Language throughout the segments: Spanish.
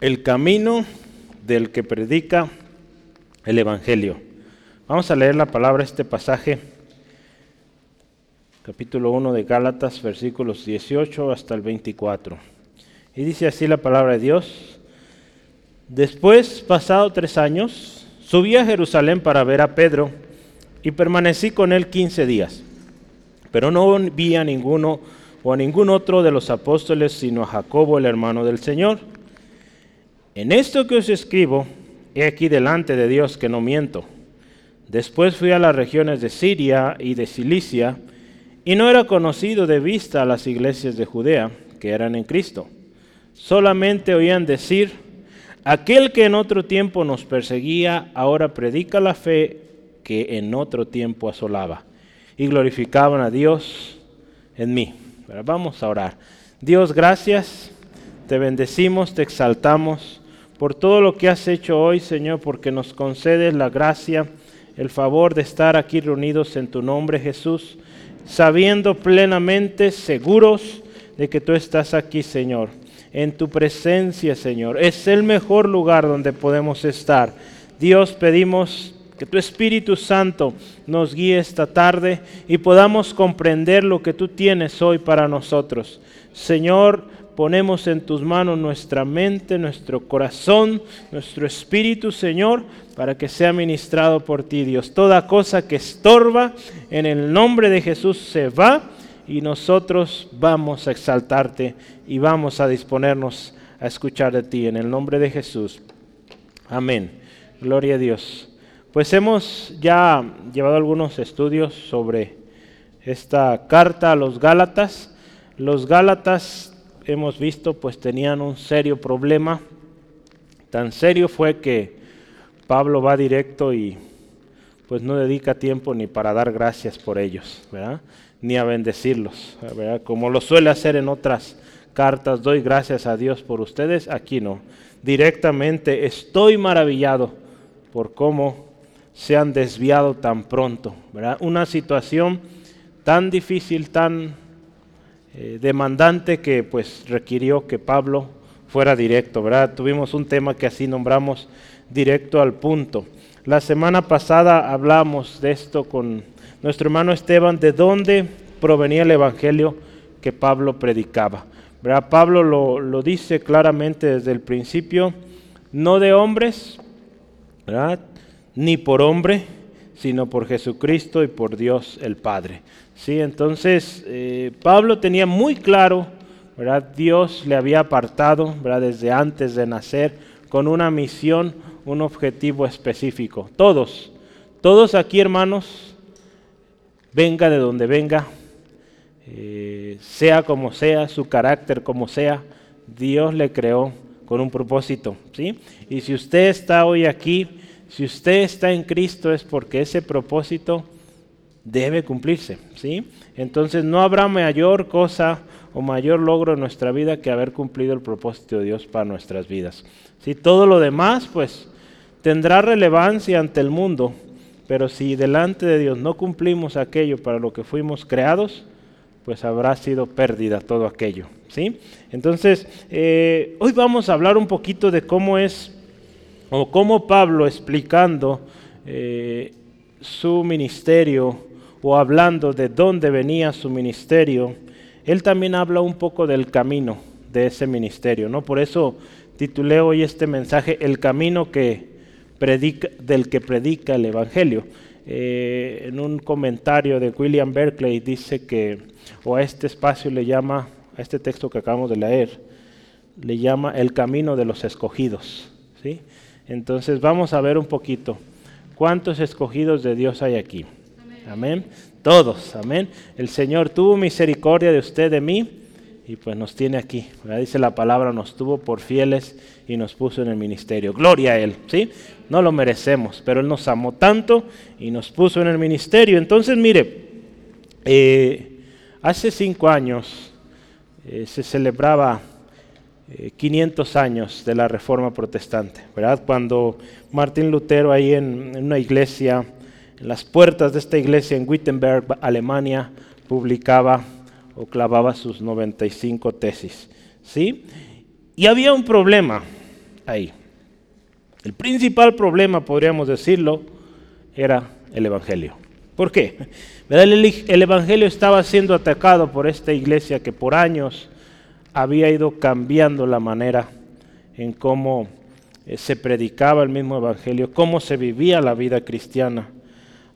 el camino del que predica el Evangelio. Vamos a leer la palabra, este pasaje, capítulo 1 de Gálatas, versículos 18 hasta el 24. Y dice así la palabra de Dios. Después, pasado tres años, subí a Jerusalén para ver a Pedro y permanecí con él quince días. Pero no vi a ninguno o a ningún otro de los apóstoles, sino a Jacobo, el hermano del Señor. En esto que os escribo, he aquí delante de Dios que no miento. Después fui a las regiones de Siria y de Cilicia, y no era conocido de vista a las iglesias de Judea que eran en Cristo. Solamente oían decir, aquel que en otro tiempo nos perseguía, ahora predica la fe que en otro tiempo asolaba. Y glorificaban a Dios en mí. vamos a orar. Dios, gracias. Te bendecimos, te exaltamos por todo lo que has hecho hoy, Señor, porque nos concedes la gracia, el favor de estar aquí reunidos en tu nombre, Jesús, sabiendo plenamente, seguros de que tú estás aquí, Señor, en tu presencia, Señor. Es el mejor lugar donde podemos estar. Dios, pedimos que tu Espíritu Santo nos guíe esta tarde y podamos comprender lo que tú tienes hoy para nosotros. Señor, ponemos en tus manos nuestra mente, nuestro corazón, nuestro espíritu, Señor, para que sea ministrado por ti, Dios. Toda cosa que estorba en el nombre de Jesús se va y nosotros vamos a exaltarte y vamos a disponernos a escuchar de ti en el nombre de Jesús. Amén. Gloria a Dios. Pues hemos ya llevado algunos estudios sobre esta carta a los Gálatas. Los Gálatas hemos visto pues tenían un serio problema. Tan serio fue que Pablo va directo y pues no dedica tiempo ni para dar gracias por ellos, ¿verdad? ni a bendecirlos, ¿verdad? como lo suele hacer en otras cartas, doy gracias a Dios por ustedes, aquí no. Directamente estoy maravillado por cómo se han desviado tan pronto, ¿verdad? Una situación tan difícil, tan eh, demandante que pues requirió que Pablo fuera directo, ¿verdad? Tuvimos un tema que así nombramos directo al punto. La semana pasada hablamos de esto con nuestro hermano Esteban, de dónde provenía el evangelio que Pablo predicaba. ¿verdad? Pablo lo, lo dice claramente desde el principio, no de hombres, ¿verdad? ni por hombre, sino por Jesucristo y por Dios el Padre. ¿Sí? Entonces, eh, Pablo tenía muy claro, ¿verdad? Dios le había apartado ¿verdad? desde antes de nacer con una misión, un objetivo específico. Todos, todos aquí hermanos, venga de donde venga, eh, sea como sea, su carácter como sea, Dios le creó con un propósito. ¿sí? Y si usted está hoy aquí, si usted está en Cristo es porque ese propósito debe cumplirse, ¿sí? Entonces no habrá mayor cosa o mayor logro en nuestra vida que haber cumplido el propósito de Dios para nuestras vidas. Si todo lo demás pues tendrá relevancia ante el mundo, pero si delante de Dios no cumplimos aquello para lo que fuimos creados, pues habrá sido pérdida todo aquello, ¿sí? Entonces, eh, hoy vamos a hablar un poquito de cómo es o cómo Pablo explicando eh, su ministerio o hablando de dónde venía su ministerio, él también habla un poco del camino de ese ministerio, ¿no? Por eso titulé hoy este mensaje El camino que del que predica el Evangelio. Eh, en un comentario de William Berkeley dice que, o a este espacio le llama, a este texto que acabamos de leer, le llama el camino de los escogidos. ¿sí? Entonces vamos a ver un poquito cuántos escogidos de Dios hay aquí. Amén. Todos, amén. El Señor tuvo misericordia de usted, de mí, y pues nos tiene aquí. Dice la palabra, nos tuvo por fieles y nos puso en el ministerio. Gloria a Él, ¿sí? No lo merecemos, pero Él nos amó tanto y nos puso en el ministerio. Entonces, mire, eh, hace cinco años eh, se celebraba 500 eh, años de la Reforma Protestante, ¿verdad? Cuando Martín Lutero ahí en, una iglesia, en las puertas de esta iglesia en Wittenberg, Alemania, publicaba o clavaba sus 95 tesis, ¿sí? Y había un problema, ahí. El principal problema, podríamos decirlo, era el Evangelio. ¿Por qué? El, Evangelio estaba siendo atacado por esta iglesia que por años había ido cambiando la manera en cómo eh, se predicaba el mismo Evangelio, cómo se vivía la vida cristiana,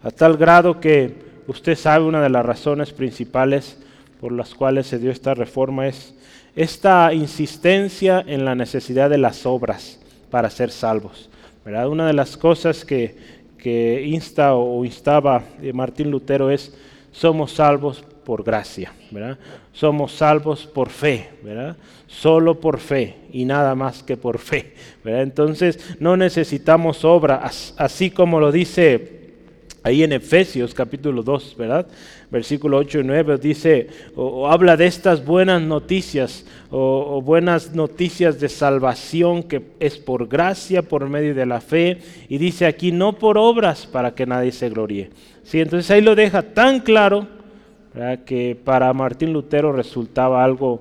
a tal grado que usted sabe una de las razones principales por las cuales se dio esta reforma es esta insistencia en la necesidad de las obras para ser salvos. ¿verdad? Una de las cosas que, que insta o instaba eh, Martín Lutero es somos salvos por gracia, ¿verdad? Somos salvos por fe, ¿verdad? Solo por fe y nada más que por fe, ¿verdad? Entonces no necesitamos obra, así como lo dice ahí en Efesios capítulo 2, ¿verdad? Versículo 8 y 9 dice, o, habla de estas buenas noticias, o, buenas noticias de salvación que es por gracia, por medio de la fe, y dice aquí, no por obras para que nadie se gloríe. ¿Sí? Entonces ahí lo deja tan claro que para Martín Lutero resultaba algo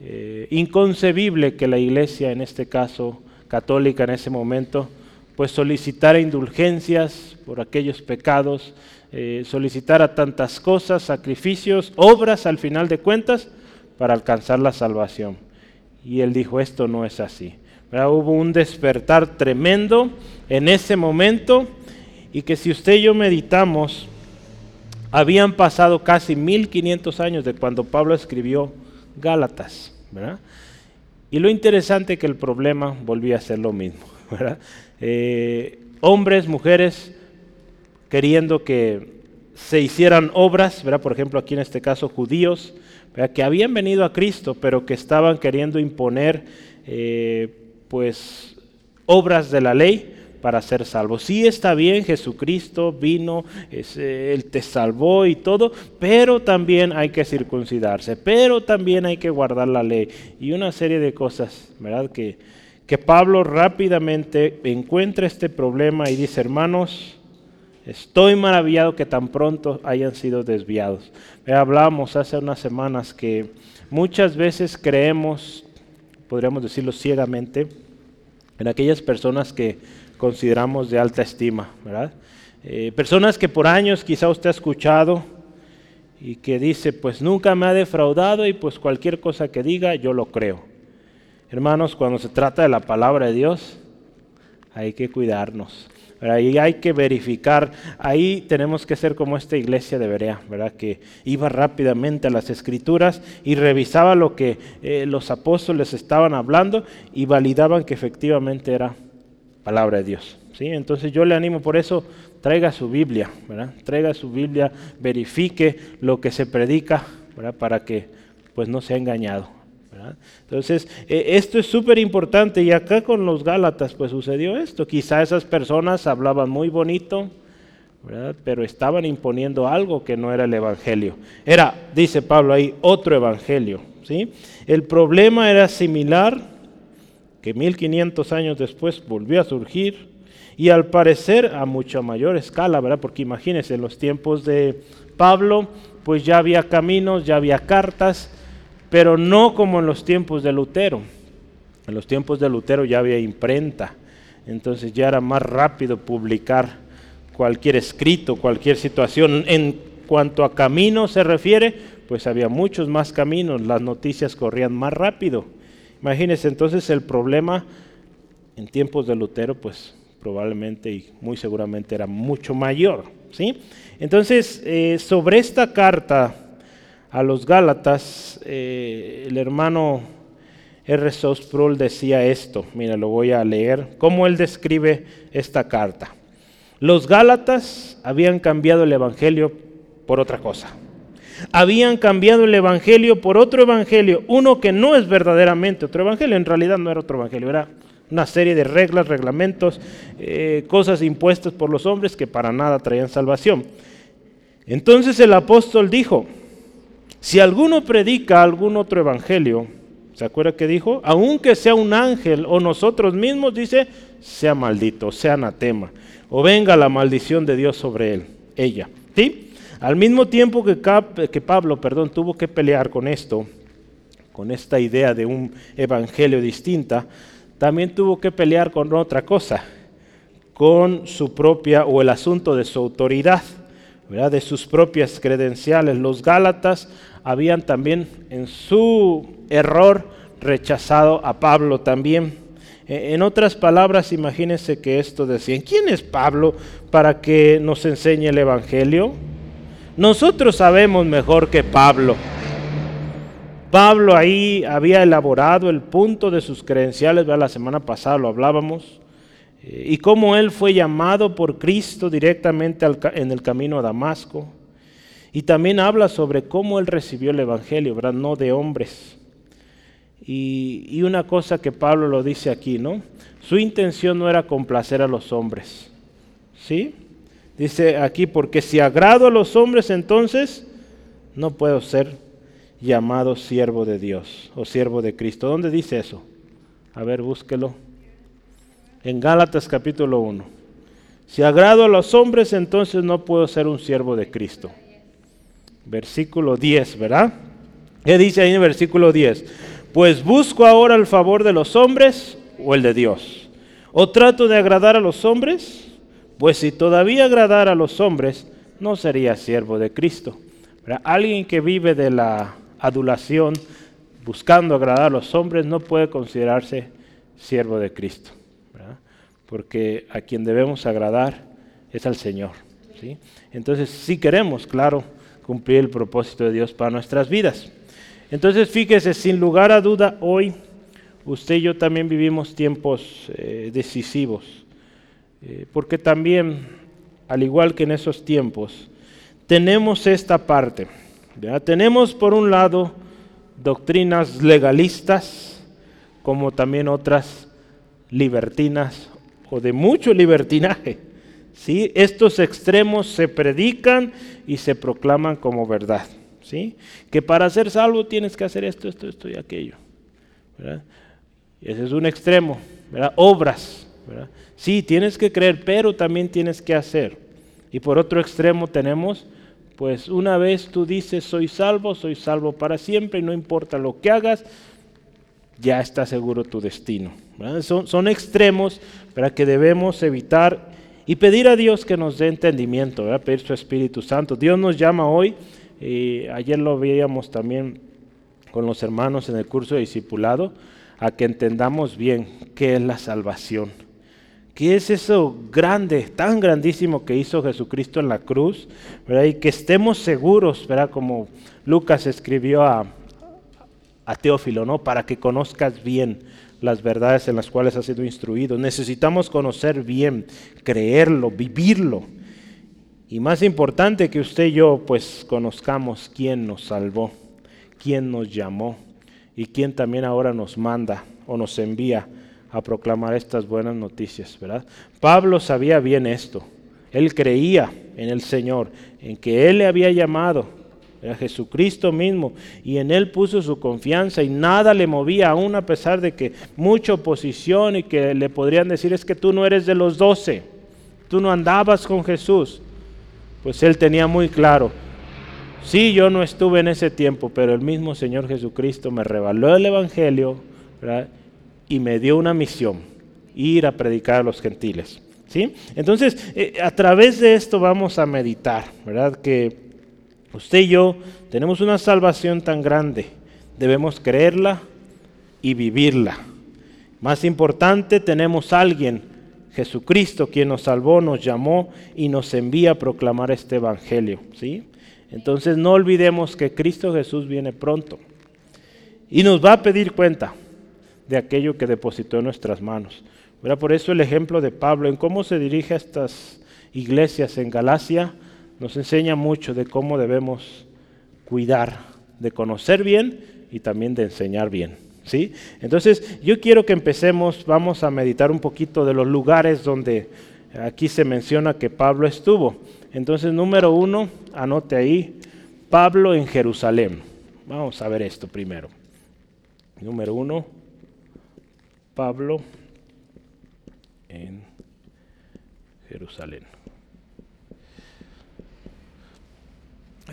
eh, inconcebible que la iglesia, en este caso católica en ese momento, pues solicitara indulgencias por aquellos pecados, eh, solicitara tantas cosas, sacrificios, obras al final de cuentas para alcanzar la salvación. Y él dijo, esto no es así. Hubo un despertar tremendo en ese momento y que si usted y yo meditamos, habían pasado casi 1500 años de cuando Pablo escribió Gálatas. Y lo interesante que el problema volvía a ser lo mismo. Eh, hombres, mujeres, queriendo que se hicieran obras, ¿verdad? por ejemplo aquí en este caso judíos, que habían venido a Cristo, pero que estaban queriendo imponer eh, pues obras de la ley para ser salvos. Sí está bien, Jesucristo vino, Él te salvó y todo, pero también hay que circuncidarse, pero también hay que guardar la ley y una serie de cosas, ¿verdad? Que, que Pablo rápidamente encuentra este problema y dice, hermanos, estoy maravillado que tan pronto hayan sido desviados. Hablamos hace unas semanas que muchas veces creemos, podríamos decirlo ciegamente, en aquellas personas que consideramos de alta estima, ¿verdad? Eh, personas que por años quizá usted ha escuchado y que dice, pues nunca me ha defraudado y pues cualquier cosa que diga yo lo creo. Hermanos, cuando se trata de la palabra de Dios, hay que cuidarnos. Ahí hay que verificar, ahí tenemos que ser como esta iglesia de Berea, ¿verdad? que iba rápidamente a las escrituras y revisaba lo que eh, los apóstoles estaban hablando y validaban que efectivamente era palabra de Dios. ¿sí? Entonces yo le animo por eso, traiga su Biblia, ¿verdad? traiga su Biblia, verifique lo que se predica ¿verdad? para que pues no sea engañado. Entonces, eh, esto es súper importante y acá con los Gálatas pues sucedió esto. Quizá esas personas hablaban muy bonito, pero estaban imponiendo algo que no era el Evangelio. Era, dice Pablo ahí, otro Evangelio. ¿sí? El problema era similar, que 1500 años después volvió a surgir y al parecer a mucha mayor escala, ¿verdad? Porque imagínense, en los tiempos de Pablo, pues ya había caminos, ya había cartas, pero no como en los tiempos de Lutero. En los tiempos de Lutero ya había imprenta, entonces ya era más rápido publicar cualquier escrito, cualquier situación. En cuanto a camino se refiere, pues había muchos más caminos, las noticias corrían más rápido. Imagínense entonces el problema en tiempos de Lutero, pues probablemente y muy seguramente era mucho mayor. ¿sí? Entonces, eh, sobre esta carta a los Gálatas, eh, el hermano R. Sproul decía esto, mira, lo voy a leer, cómo él describe esta carta. Los Gálatas habían cambiado el Evangelio por otra cosa. Habían cambiado el Evangelio por otro Evangelio, uno que no es verdaderamente otro Evangelio, en realidad no era otro Evangelio, era una serie de reglas, reglamentos, eh, cosas impuestas por los hombres que para nada traían salvación. Entonces el apóstol dijo, si alguno predica algún otro evangelio, ¿se acuerda que dijo? Aunque sea un ángel o nosotros mismos, dice, sea maldito, sea anatema, o venga la maldición de Dios sobre él, ella. ¿Sí? Al mismo tiempo que, que Pablo, perdón, tuvo que pelear con esto, con esta idea de un evangelio distinta, también tuvo que pelear con otra cosa, con su propia o el asunto de su autoridad, de sus propias credenciales. Los Gálatas habían también en su error rechazado a Pablo también. E, en otras palabras, imagínense que esto decían, ¿quién es Pablo para que nos enseñe el Evangelio? Nosotros sabemos mejor que Pablo. Pablo ahí había elaborado el punto de sus credenciales, la semana pasada lo hablábamos, eh, y cómo él fue llamado por Cristo directamente en el camino a Damasco. Y también habla sobre cómo él recibió el Evangelio, ¿verdad? No de hombres. Y, una cosa que Pablo lo dice aquí, ¿no? Su intención no era complacer a los hombres. ¿Sí? Dice aquí, porque si agrado a los hombres, entonces no puedo ser llamado siervo de Dios o siervo de Cristo. ¿Dónde dice eso? A ver, búsquelo. En Gálatas capítulo 1. Si agrado a los hombres, entonces no puedo ser un siervo de Cristo. Versículo 10, ¿verdad? ¿Qué dice ahí en el versículo 10? Pues busco ahora el favor de los hombres o el de Dios. ¿O trato de agradar a los hombres? Pues si todavía agradara a los hombres, no sería siervo de Cristo. Alguien que vive de la adulación, buscando agradar a los hombres, no puede considerarse siervo de Cristo. Porque a quien debemos agradar es al Señor. ¿sí? Entonces, si queremos, claro, cumplir el propósito de Dios para nuestras vidas. Entonces, fíjese, sin lugar a duda, hoy usted y yo también vivimos tiempos eh, decisivos. Eh, porque también, al igual que en esos tiempos, tenemos esta parte tenemos por un lado doctrinas legalistas, como también otras libertinas o de mucho libertinaje. ¿Sí? Estos extremos se predican y se proclaman como verdad. ¿sí? Que para ser salvo tienes que hacer esto, esto, esto y aquello. Ese es un extremo. Obras. Sí, tienes que creer, pero también tienes que hacer. Y por otro extremo tenemos pues una vez tú dices, soy salvo, soy salvo para siempre y no importa lo que hagas, ya está seguro tu destino. Son, extremos para que debemos evitar y pedir a Dios que nos dé entendimiento, pedir su Espíritu Santo. Dios nos llama hoy, y ayer lo veíamos también con los hermanos en el curso de discipulado, a que entendamos bien qué es la salvación. ¿Qué es eso grande, tan grandísimo que hizo Jesucristo en la cruz? Y que estemos seguros, como Lucas escribió a, a Teófilo, ¿no? para que conozcas bien las verdades en las cuales has sido instruido. Necesitamos conocer bien, creerlo, vivirlo. Y más importante que usted y yo, pues conozcamos quién nos salvó, quién nos llamó y quién también ahora nos manda o nos envía a proclamar estas buenas noticias, ¿verdad? Pablo sabía bien esto. Él creía en el Señor, en que Él le había llamado, era Jesucristo mismo, y en Él puso su confianza y nada le movía, aún a pesar de que mucha oposición y que le podrían decir es que tú no eres de los doce, tú no andabas con Jesús. Pues Él tenía muy claro, sí, yo no estuve en ese tiempo, pero el mismo Señor Jesucristo me revaló el Evangelio, y me dio una misión, ir a predicar a los gentiles. ¿sí? Entonces, eh, a través de esto vamos a meditar, ¿verdad? Que usted y yo tenemos una salvación tan grande, debemos creerla y vivirla. Más importante, tenemos a alguien, Jesucristo, quien nos salvó, nos llamó y nos envía a proclamar este Evangelio. ¿sí? Entonces no olvidemos que Cristo Jesús viene pronto y nos va a pedir cuenta de aquello que depositó en nuestras manos. Por eso el ejemplo de Pablo en cómo se dirige a estas iglesias en Galacia nos enseña mucho de cómo debemos cuidar, de conocer bien y también de enseñar bien. ¿sí? Entonces yo quiero que empecemos, vamos a meditar un poquito de los lugares donde aquí se menciona que Pablo estuvo. Entonces número uno, anote ahí, Pablo en Jerusalén. Vamos a ver esto primero. Número uno, Pablo en Jerusalén.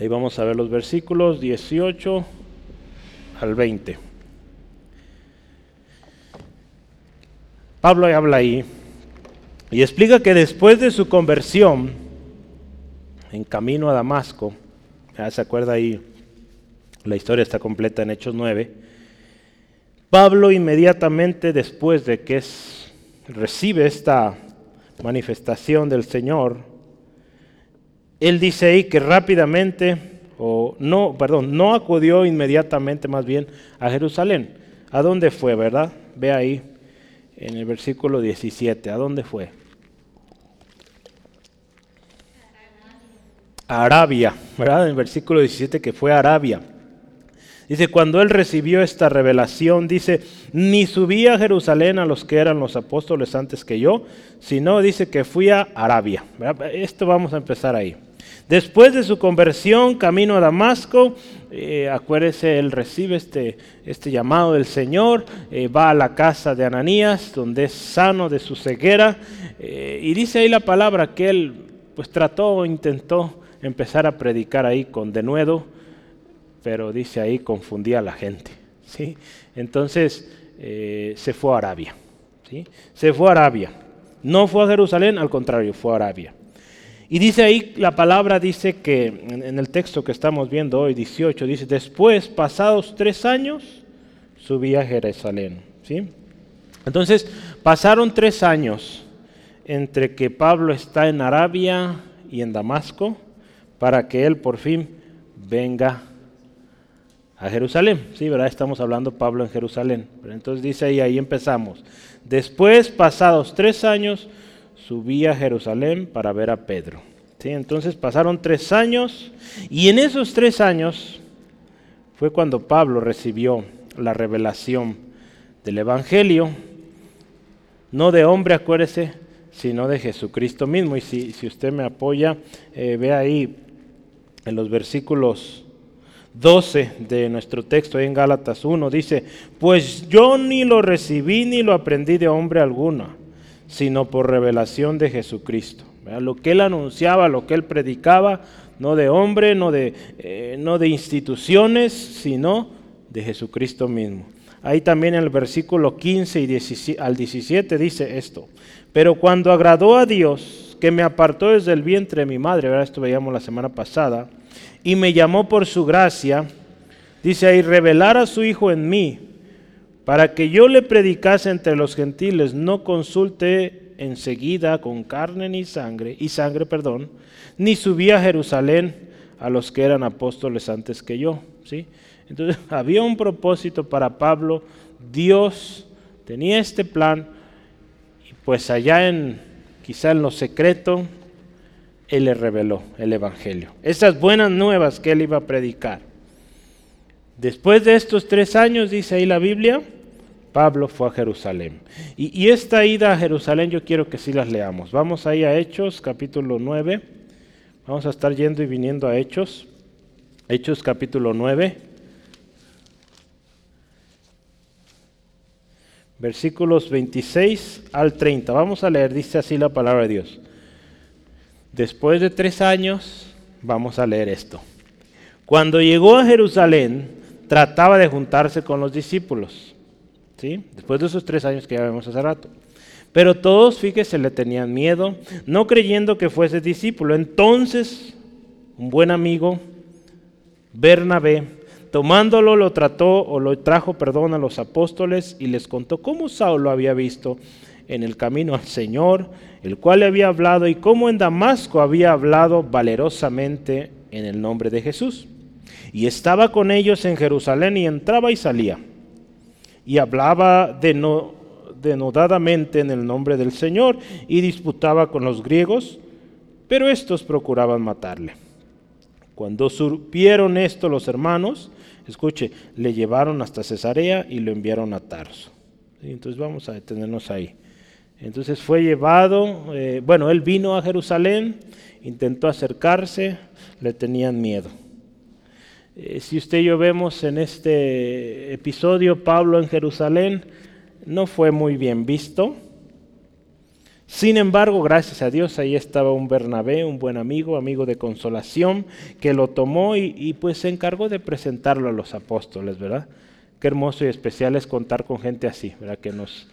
Ahí vamos a ver los versículos 18 al 20. Pablo habla ahí y explica que después de su conversión, en camino a Damasco, ya se acuerda ahí, la historia está completa en Hechos 9, Pablo inmediatamente después de que recibe esta manifestación del Señor, él dice ahí que rápidamente, o no, perdón, no acudió inmediatamente más bien a Jerusalén. ¿A dónde fue, verdad? Ve ahí en el versículo 17, ¿a dónde fue? Arabia, ¿verdad? En el versículo 17 que fue a Arabia. Dice, cuando él recibió esta revelación, dice, ni subí a Jerusalén a los que eran los apóstoles antes que yo, sino dice que fui a Arabia. Esto vamos a empezar ahí. Después de su conversión, camino a Damasco, eh, acuérdese, él recibe este, este llamado del Señor, eh, va a la casa de Ananías, donde es sano de su ceguera, eh, y dice ahí la palabra que él pues trató, intentó empezar a predicar ahí con denuedo, pero dice ahí confundía a la gente. ¿sí? Entonces se fue a Arabia. ¿sí? Se fue a Arabia. No fue a Jerusalén, al contrario, fue a Arabia. Y dice ahí, la palabra dice que en, el texto que estamos viendo hoy, 18, dice, después, pasados tres años, subí a Jerusalén. ¿sí? Entonces, pasaron tres años entre que Pablo está en Arabia y en Damasco, para que Él por fin venga a Jerusalén. Sí, ¿verdad? Estamos hablando Pablo en Jerusalén. Pero entonces dice ahí, ahí empezamos. Después, pasados tres años, subí a Jerusalén para ver a Pedro. ¿Sí? Entonces pasaron tres años y en esos tres años fue cuando Pablo recibió la revelación del Evangelio, no de hombre, acuérdese, sino de Jesucristo mismo. Y si, si usted me apoya, eh, ve ahí en los versículos 12 de nuestro texto en Gálatas 1, dice, pues yo ni lo recibí ni lo aprendí de hombre alguno, sino por revelación de Jesucristo. Lo que él anunciaba, lo que él predicaba, no de hombre, no de, eh, no de instituciones, sino de Jesucristo mismo. Ahí también en el versículo 15 y al 17 dice esto, pero cuando agradó a Dios, que me apartó desde el vientre de mi madre, ¿verdad? esto veíamos la semana pasada, y me llamó por su gracia, dice ahí, revelar a su Hijo en mí, para que yo le predicase entre los gentiles, no consulte enseguida con carne ni sangre, y sangre, perdón, ni subí a Jerusalén a los que eran apóstoles antes que yo, ¿sí? Entonces había un propósito para Pablo, Dios tenía este plan, y pues allá en quizá en lo secreto, Él le reveló el Evangelio. Esas buenas nuevas que Él iba a predicar. Después de estos tres años, dice ahí la Biblia, Pablo fue a Jerusalén. Y, esta ida a Jerusalén yo quiero que sí las leamos. Vamos ahí a Hechos, capítulo 9. Vamos a estar yendo y viniendo a Hechos. Hechos, capítulo 9. versículos 26 al 30. Vamos a leer, dice así la palabra de Dios. Después de tres años, vamos a leer esto. Cuando llegó a Jerusalén, trataba de juntarse con los discípulos. ¿sí? Después de esos tres años que ya vemos hace rato. Pero todos, fíjese, le tenían miedo, no creyendo que fuese discípulo. Entonces, un buen amigo, Bernabé, tomándolo lo trató o lo trajo, perdón, a los apóstoles y les contó cómo Saulo había visto en el camino al Señor, el cual le había hablado y cómo en Damasco había hablado valerosamente en el nombre de Jesús. Y estaba con ellos en Jerusalén y entraba y salía. Y hablaba denodadamente en el nombre del Señor y disputaba con los griegos, pero estos procuraban matarle. Cuando supieron esto los hermanos, Escuche, le llevaron hasta Cesarea y lo enviaron a Tarso. Entonces vamos a detenernos ahí. Entonces fue llevado, eh, bueno, él vino a Jerusalén, intentó acercarse, le tenían miedo. Eh, si usted y yo vemos en este episodio, Pablo en Jerusalén no fue muy bien visto. Sin embargo, gracias a Dios, ahí estaba un Bernabé, un buen amigo, amigo de consolación, que lo tomó y, pues se encargó de presentarlo a los apóstoles, ¿verdad? Qué hermoso y especial es contar con gente así, ¿verdad? Que nos,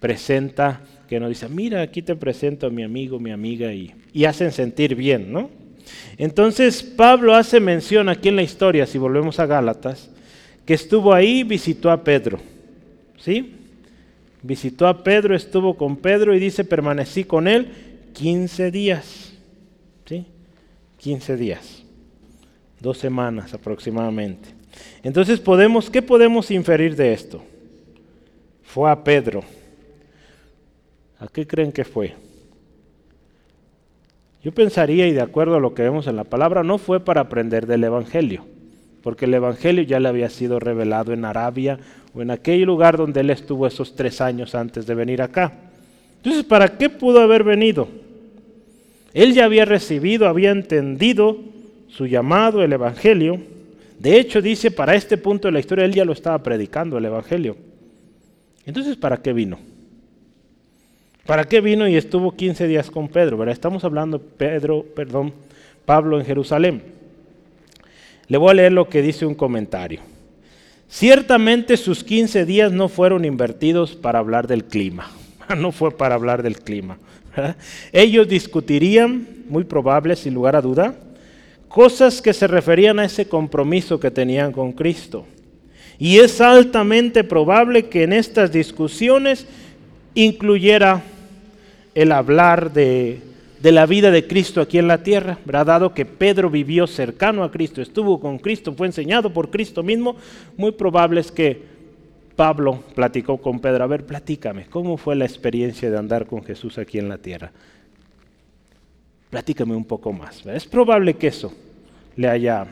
presenta, que nos dice, mira, aquí te presento a mi amigo, mi amiga, y, y hacen sentir bien, ¿no? Entonces Pablo hace mención aquí en la historia, si volvemos a Gálatas, que estuvo ahí, visitó a Pedro, ¿sí? Visitó a Pedro, estuvo con Pedro y dice, permanecí con él 15 días, ¿sí? 15 días, dos semanas aproximadamente. Entonces podemos, ¿qué podemos inferir de esto? Fue a Pedro. ¿A qué creen que fue? Yo pensaría, y de acuerdo a lo que vemos en la palabra, no fue para aprender del Evangelio, porque el Evangelio ya le había sido revelado en Arabia o en aquel lugar donde él estuvo esos tres años antes de venir acá. Entonces, ¿para qué pudo haber venido? Él ya había recibido, había entendido su llamado, el Evangelio. De hecho, dice, para este punto de la historia, él ya lo estaba predicando, el Evangelio. Entonces, ¿para qué vino? ¿Para qué vino y estuvo 15 días con Pedro? Estamos hablando Pedro, perdón, Pablo en Jerusalén. Le voy a leer lo que dice un comentario. Ciertamente sus 15 días no fueron invertidos para hablar del clima. No fue para hablar del clima. Ellos discutirían, muy probable, sin lugar a duda, cosas que se referían a ese compromiso que tenían con Cristo. Y es altamente probable que en estas discusiones incluyera el hablar de, la vida de Cristo aquí en la tierra, ¿verdad? dado que Pedro vivió cercano a Cristo, estuvo con Cristo, fue enseñado por Cristo mismo, muy probable es que Pablo platicó con Pedro, a ver, platícame, ¿cómo fue la experiencia de andar con Jesús aquí en la tierra? Platícame un poco más. Es probable que eso le haya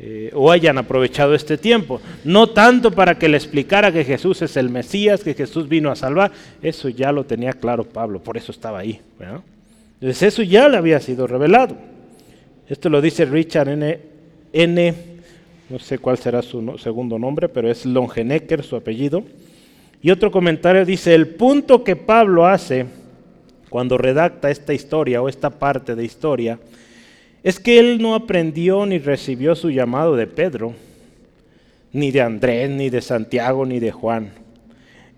eh, o hayan aprovechado este tiempo. No tanto para que le explicara que Jesús es el Mesías, que Jesús vino a salvar, eso ya lo tenía claro Pablo, por eso estaba ahí. Entonces eso ya le había sido revelado. Esto lo dice Richard N. N no sé cuál será su segundo nombre, pero es Longenecker su apellido. Y otro comentario dice, el punto que Pablo hace cuando redacta esta historia o esta parte de historia, es que él no aprendió ni recibió su llamado de Pedro, ni de Andrés, ni de Santiago, ni de Juan.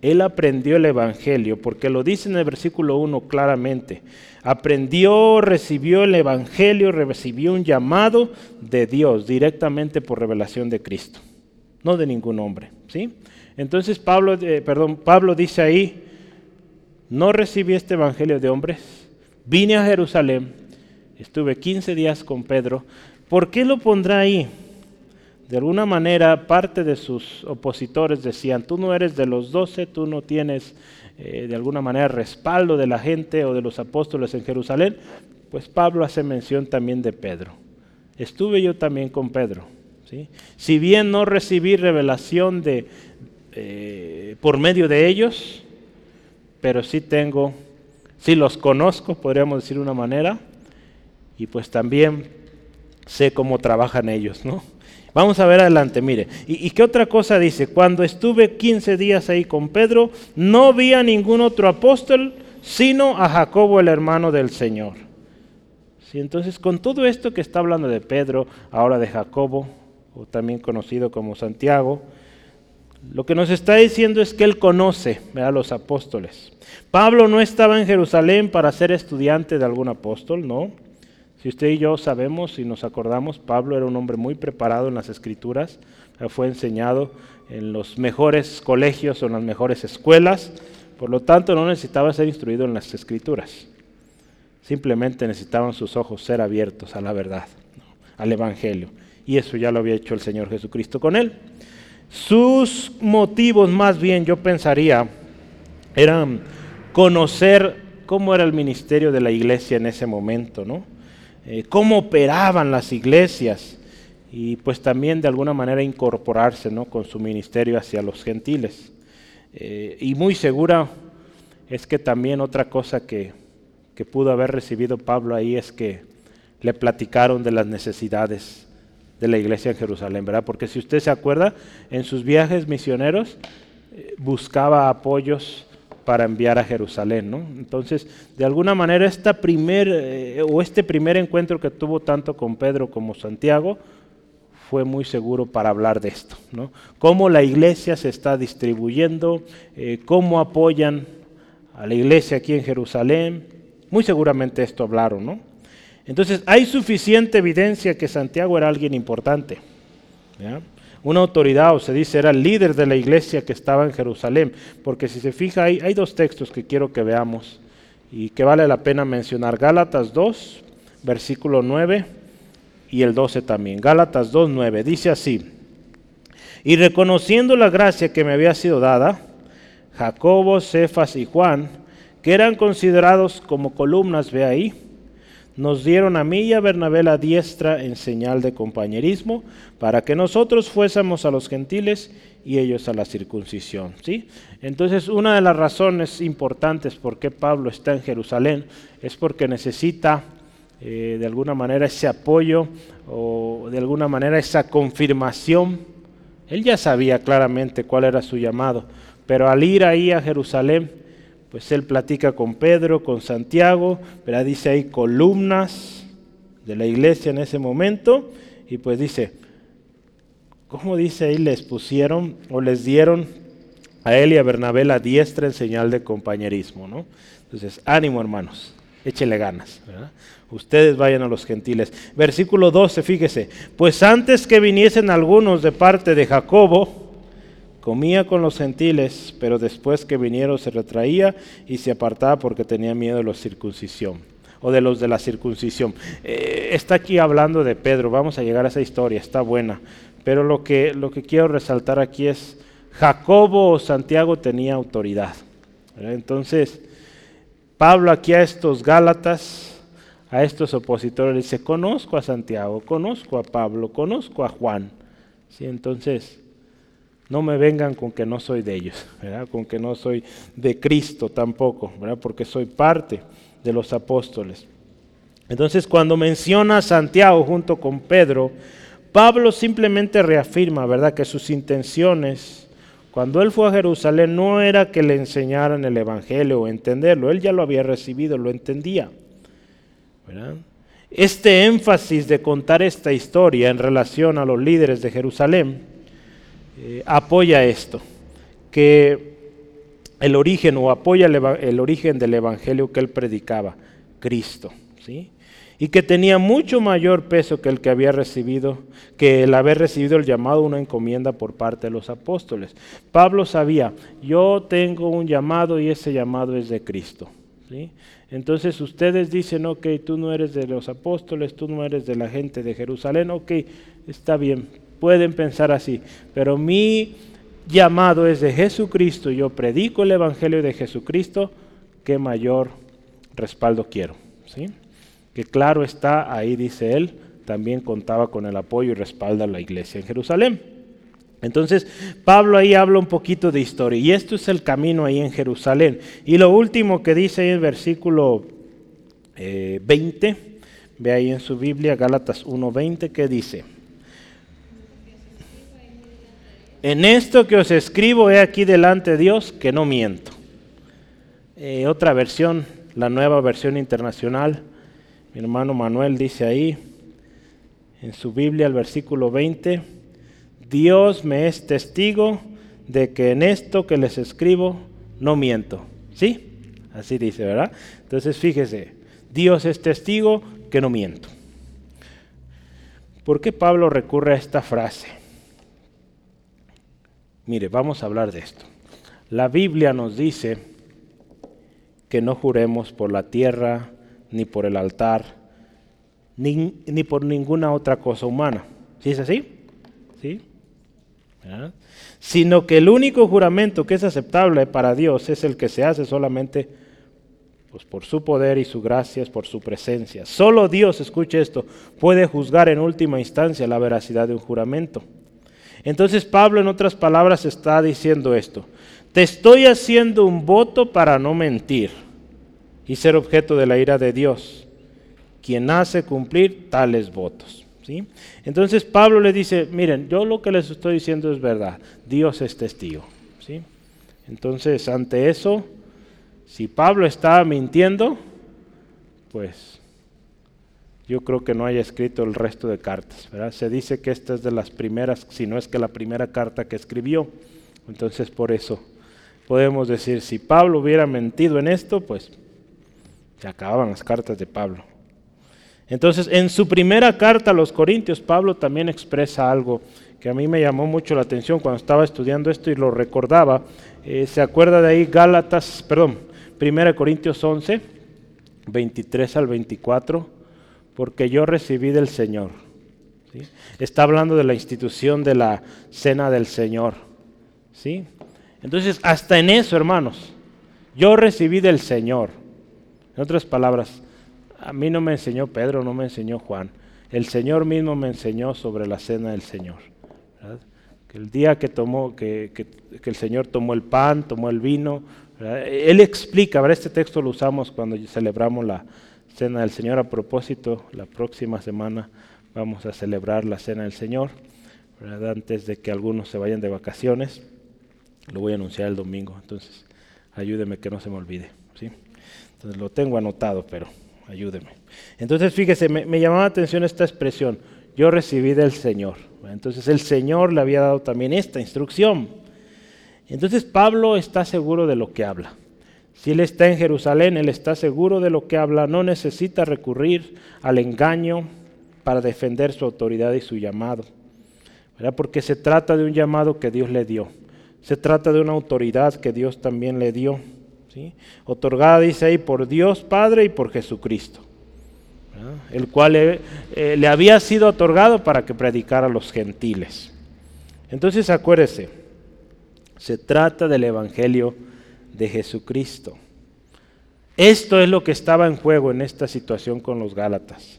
Él aprendió el Evangelio, porque lo dice en el versículo 1 claramente. Aprendió, recibió el Evangelio, recibió un llamado de Dios directamente por revelación de Cristo, no de ningún hombre. ¿sí? Entonces Pablo, eh, perdón, Pablo dice ahí, no recibí este Evangelio de hombres, vine a Jerusalén, estuve 15 días con Pedro, ¿por qué lo pondrá ahí? De alguna manera, parte de sus opositores decían, tú no eres de los doce, tú no tienes eh, de alguna manera respaldo de la gente o de los apóstoles en Jerusalén. Pues Pablo hace mención también de Pedro. Estuve yo también con Pedro. ¿sí? Si bien no recibí revelación de, eh, por medio de ellos, pero sí tengo, sí los conozco, podríamos decir de una manera, y pues también sé cómo trabajan ellos, ¿no? Vamos a ver adelante, mire. ¿Y, qué otra cosa dice? Cuando estuve 15 días ahí con Pedro, no vi a ningún otro apóstol, sino a Jacobo, el hermano del Señor. Sí, entonces, con todo esto que está hablando de Pedro, ahora de Jacobo, o también conocido como Santiago, lo que nos está diciendo es que él conoce a los apóstoles. Pablo no estaba en Jerusalén para ser estudiante de algún apóstol, no. Si usted y yo sabemos y nos acordamos, Pablo era un hombre muy preparado en las escrituras, fue enseñado en los mejores colegios o en las mejores escuelas, por lo tanto no necesitaba ser instruido en las escrituras. Simplemente necesitaban sus ojos ser abiertos a la verdad, al Evangelio. Y eso ya lo había hecho el Señor Jesucristo con él. Sus motivos más bien, yo pensaría, eran conocer cómo era el ministerio de la iglesia en ese momento, ¿no? Eh, cómo operaban las iglesias y pues también de alguna manera incorporarse ¿no? con su ministerio hacia los gentiles. Eh, y muy segura es que también otra cosa que, que pudo haber recibido Pablo ahí es que le platicaron de las necesidades de la iglesia en Jerusalén, ¿verdad? Porque si usted se acuerda, en sus viajes misioneros eh, buscaba apoyos para enviar a Jerusalén. ¿no? Entonces, de alguna manera, esta primer, eh, o este primer encuentro que tuvo tanto con Pedro como Santiago fue muy seguro para hablar de esto, ¿no? Cómo la iglesia se está distribuyendo, eh, cómo apoyan a la iglesia aquí en Jerusalén. Muy seguramente esto hablaron, ¿no? Entonces hay suficiente evidencia que Santiago era alguien importante. Una autoridad, o se dice, era el líder de la iglesia que estaba en Jerusalén. Porque si se fija, hay, hay dos textos que quiero que veamos y que vale la pena mencionar. Gálatas 2, versículo 9 y el 12 también. Gálatas 2, 9. Dice así. Y reconociendo la gracia que me había sido dada, Jacobo, Cefas y Juan, que eran considerados como columnas, ve ahí, nos dieron a mí y a Bernabé la diestra en señal de compañerismo, para que nosotros fuésemos a los gentiles y ellos a la circuncisión. ¿sí? Entonces, una de las razones importantes por qué Pablo está en Jerusalén es porque necesita eh, de alguna manera ese apoyo o de alguna manera esa confirmación. Él ya sabía claramente cuál era su llamado, pero al ir ahí a Jerusalén, pues él platica con Pedro, con Santiago, pero dice ahí columnas de la iglesia en ese momento, y pues dice, ¿cómo dice ahí? Les pusieron o les dieron a él y a Bernabé la diestra en señal de compañerismo, ¿no? Entonces, ánimo hermanos, échele ganas, Ustedes vayan a los gentiles. Versículo 12, fíjese, pues antes que viniesen algunos de parte de Jacobo, Comía con los gentiles, pero después que vinieron se retraía y se apartaba porque tenía miedo de la circuncisión o de los de la circuncisión. Eh, está aquí hablando de Pedro, vamos a llegar a esa historia, está buena. Pero lo que, lo que quiero resaltar aquí es, Jacobo o Santiago tenía autoridad. Entonces, Pablo aquí a estos Gálatas, a estos opositores, dice, conozco a Santiago, conozco a Pablo, conozco a Juan. ¿Sí? Entonces, no me vengan con que no soy de ellos, con que no soy de Cristo tampoco, porque soy parte de los apóstoles. Entonces cuando menciona a Santiago junto con Pedro, Pablo simplemente reafirma ¿verdad? que sus intenciones cuando él fue a Jerusalén no era que le enseñaran el Evangelio o entenderlo, él ya lo había recibido, lo entendía. Este énfasis de contar esta historia en relación a los líderes de Jerusalén eh, apoya esto, que el origen o apoya el, origen del evangelio que él predicaba, Cristo, ¿sí? Y que tenía mucho mayor peso que el que había recibido, que el haber recibido el llamado, una encomienda por parte de los apóstoles. Pablo sabía, yo tengo un llamado y ese llamado es de Cristo. ¿sí? Entonces ustedes dicen, ok, tú no eres de los apóstoles, tú no eres de la gente de Jerusalén, ok, está bien, pueden pensar así, pero mi llamado es de Jesucristo, yo predico el Evangelio de Jesucristo, ¿qué mayor respaldo quiero? ¿Sí? Que claro está, ahí dice él, también contaba con el apoyo y respaldo de la iglesia en Jerusalén. Entonces, Pablo ahí habla un poquito de historia, y esto es el camino ahí en Jerusalén. Y lo último que dice en el versículo 20, eh, ve ahí en su Biblia, Gálatas 1.20, que dice, En esto que os escribo he aquí delante de Dios que no miento. Eh, otra versión, la nueva versión internacional, mi hermano Manuel dice ahí, en su Biblia, el versículo 20, Dios me es testigo de que en esto que les escribo no miento. ¿Sí? Así dice, ¿verdad? Entonces fíjese, Dios es testigo que no miento. ¿Por qué Pablo recurre a esta frase? Mire, vamos a hablar de esto. La Biblia nos dice que no juremos por la tierra, ni por el altar, ni, por ninguna otra cosa humana. ¿Sí es así? ¿Sí? Sino que el único juramento que es aceptable para Dios es el que se hace solamente pues, por su poder y su gracia, por su presencia. Solo Dios, escuche esto, puede juzgar en última instancia la veracidad de un juramento. Entonces Pablo en otras palabras está diciendo esto. Te estoy haciendo un voto para no mentir y ser objeto de la ira de Dios, quien hace cumplir tales votos. ¿sí? Entonces Pablo le dice, miren, yo lo que les estoy diciendo es verdad, Dios es testigo. ¿sí? Entonces ante eso, si Pablo está mintiendo, pues yo creo que no haya escrito el resto de cartas. ¿verdad? Se dice que esta es de las primeras, si no es que la primera carta que escribió. Entonces por eso podemos decir, si Pablo hubiera mentido en esto, pues se acababan las cartas de Pablo. Entonces, en su primera carta a los Corintios, Pablo también expresa algo que a mí me llamó mucho la atención cuando estaba estudiando esto y lo recordaba. Eh, ¿Se acuerda de ahí Gálatas, perdón, 1 Corintios 11, 23 al 24? Porque yo recibí del Señor. Está hablando de la institución de la cena del Señor. ¿sí? Entonces, hasta en eso, hermanos, yo recibí del Señor. En otras palabras, a mí no me enseñó Pedro, no me enseñó Juan. El Señor mismo me enseñó sobre la cena del Señor. Que el día que, tomó, que, el Señor tomó el pan, tomó el vino, Él explica, ¿verdad? este texto lo usamos cuando celebramos la cena del Señor. A propósito, la próxima semana vamos a celebrar la cena del Señor, antes de que algunos se vayan de vacaciones. Lo voy a anunciar el domingo, entonces ayúdeme que no se me olvide. ¿sí? Entonces lo tengo anotado, pero ayúdeme. Entonces fíjese, me, me llamaba la atención esta expresión, yo recibí del Señor. Entonces el Señor le había dado también esta instrucción. Entonces Pablo está seguro de lo que habla. Si él está en Jerusalén, él está seguro de lo que habla, no necesita recurrir al engaño para defender su autoridad y su llamado. Porque se trata de un llamado que Dios le dio. Se trata de una autoridad que Dios también le dio. Otorgada, dice ahí, por Dios Padre y por Jesucristo, el cual le, eh, le había sido otorgado para que predicara a los gentiles. Entonces acuérdese, se trata del Evangelio de Jesucristo. Esto es lo que estaba en juego en esta situación con los Gálatas.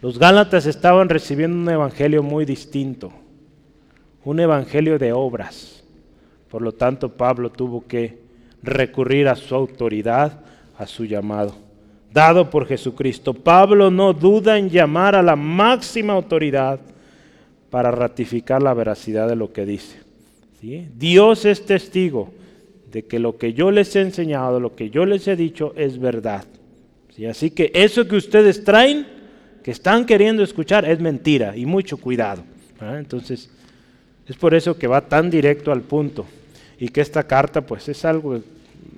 Los Gálatas estaban recibiendo un evangelio muy distinto, un evangelio de obras. Por lo tanto, Pablo tuvo que recurrir a su autoridad, a su llamado, dado por Jesucristo. Pablo no duda en llamar a la máxima autoridad para ratificar la veracidad de lo que dice. Dios es testigo de que lo que yo les he enseñado, lo que yo les he dicho es verdad. Así que eso que ustedes traen, que están queriendo escuchar, es mentira y mucho cuidado. Entonces, es por eso que va tan directo al punto y que esta carta pues es algo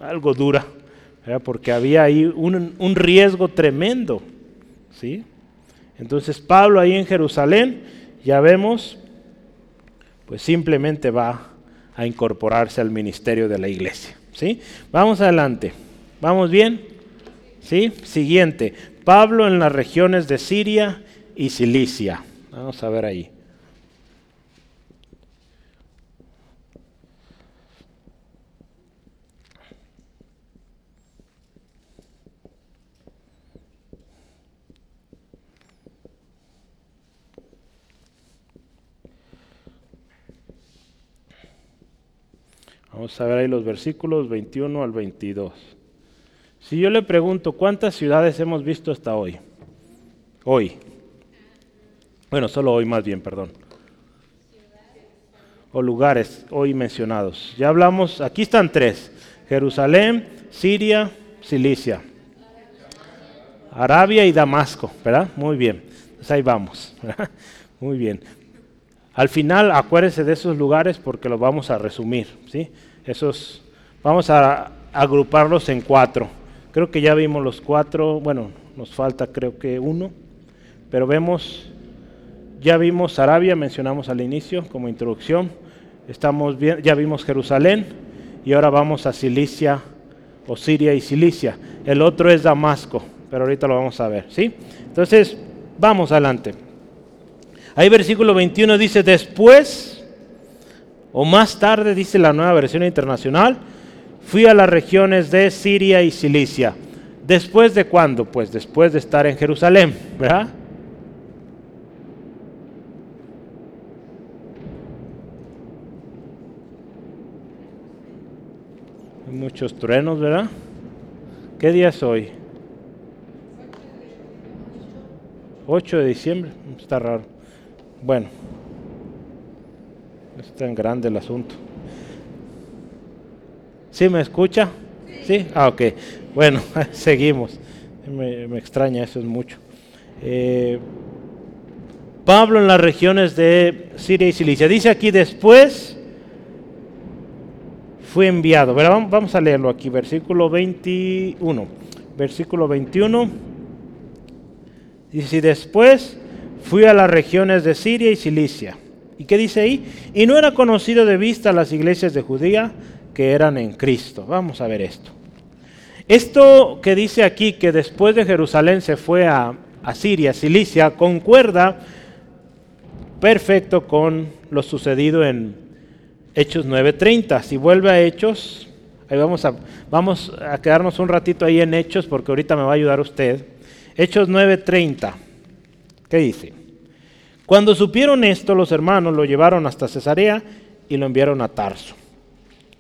algo dura, porque había ahí un, riesgo tremendo. ¿sí? Entonces Pablo ahí en Jerusalén, ya vemos, pues simplemente va a incorporarse al ministerio de la iglesia. ¿sí? Vamos adelante. ¿Vamos bien? ¿Sí? Siguiente. Pablo en las regiones de Siria y Cilicia. Vamos a ver ahí. Vamos a ver ahí los versículos 21 al 22. Si yo le pregunto, ¿cuántas ciudades hemos visto hasta hoy? Hoy. Bueno, solo hoy más bien, perdón. O lugares hoy mencionados. Ya hablamos, aquí están tres. Jerusalén, Siria, Cilicia. Arabia y Damasco, ¿verdad? Muy bien. Pues ahí vamos. Muy bien. Al final, acuérdense de esos lugares porque los vamos a resumir, ¿sí? Esos, vamos a agruparlos en cuatro. Creo que ya vimos los cuatro, bueno, nos falta creo que uno, pero vemos, ya vimos Arabia, mencionamos al inicio como introducción, estamos bien, ya vimos Jerusalén y ahora vamos a Cilicia o Siria y Cilicia. El otro es Damasco, pero ahorita lo vamos a ver, ¿sí? Entonces, vamos adelante. Ahí versículo 21 dice, después o más tarde, dice la nueva versión internacional, fui a las regiones de Siria y Cilicia. ¿Después de cuándo? Pues después de estar en Jerusalén, ¿verdad? Hay muchos truenos, ¿verdad? ¿Qué día es hoy? 8 de diciembre. Está raro. Bueno. Es tan grande el asunto. ¿Sí me escucha? ¿Sí? Ah, ok. Bueno, seguimos. Me, extraña, eso es mucho. eh, Pablo en las regiones de Siria y Cilicia. Dice aquí después fue enviado. vamos a leerlo aquí, versículo 21. Versículo 21. Dice, después fui a las regiones de Siria y Cilicia. ¿Y qué dice ahí? Y no era conocido de vista las iglesias de Judía que eran en Cristo. Vamos a ver esto. Esto que dice aquí, que después de Jerusalén se fue a, a Siria, Cilicia, concuerda perfecto con lo sucedido en Hechos 9:30. Si vuelve a Hechos, ahí vamos a, vamos a quedarnos un ratito ahí en Hechos porque ahorita me va a ayudar usted. Hechos 9:30. ¿Qué dice? Cuando supieron esto, los hermanos lo llevaron hasta Cesarea y lo enviaron a Tarso.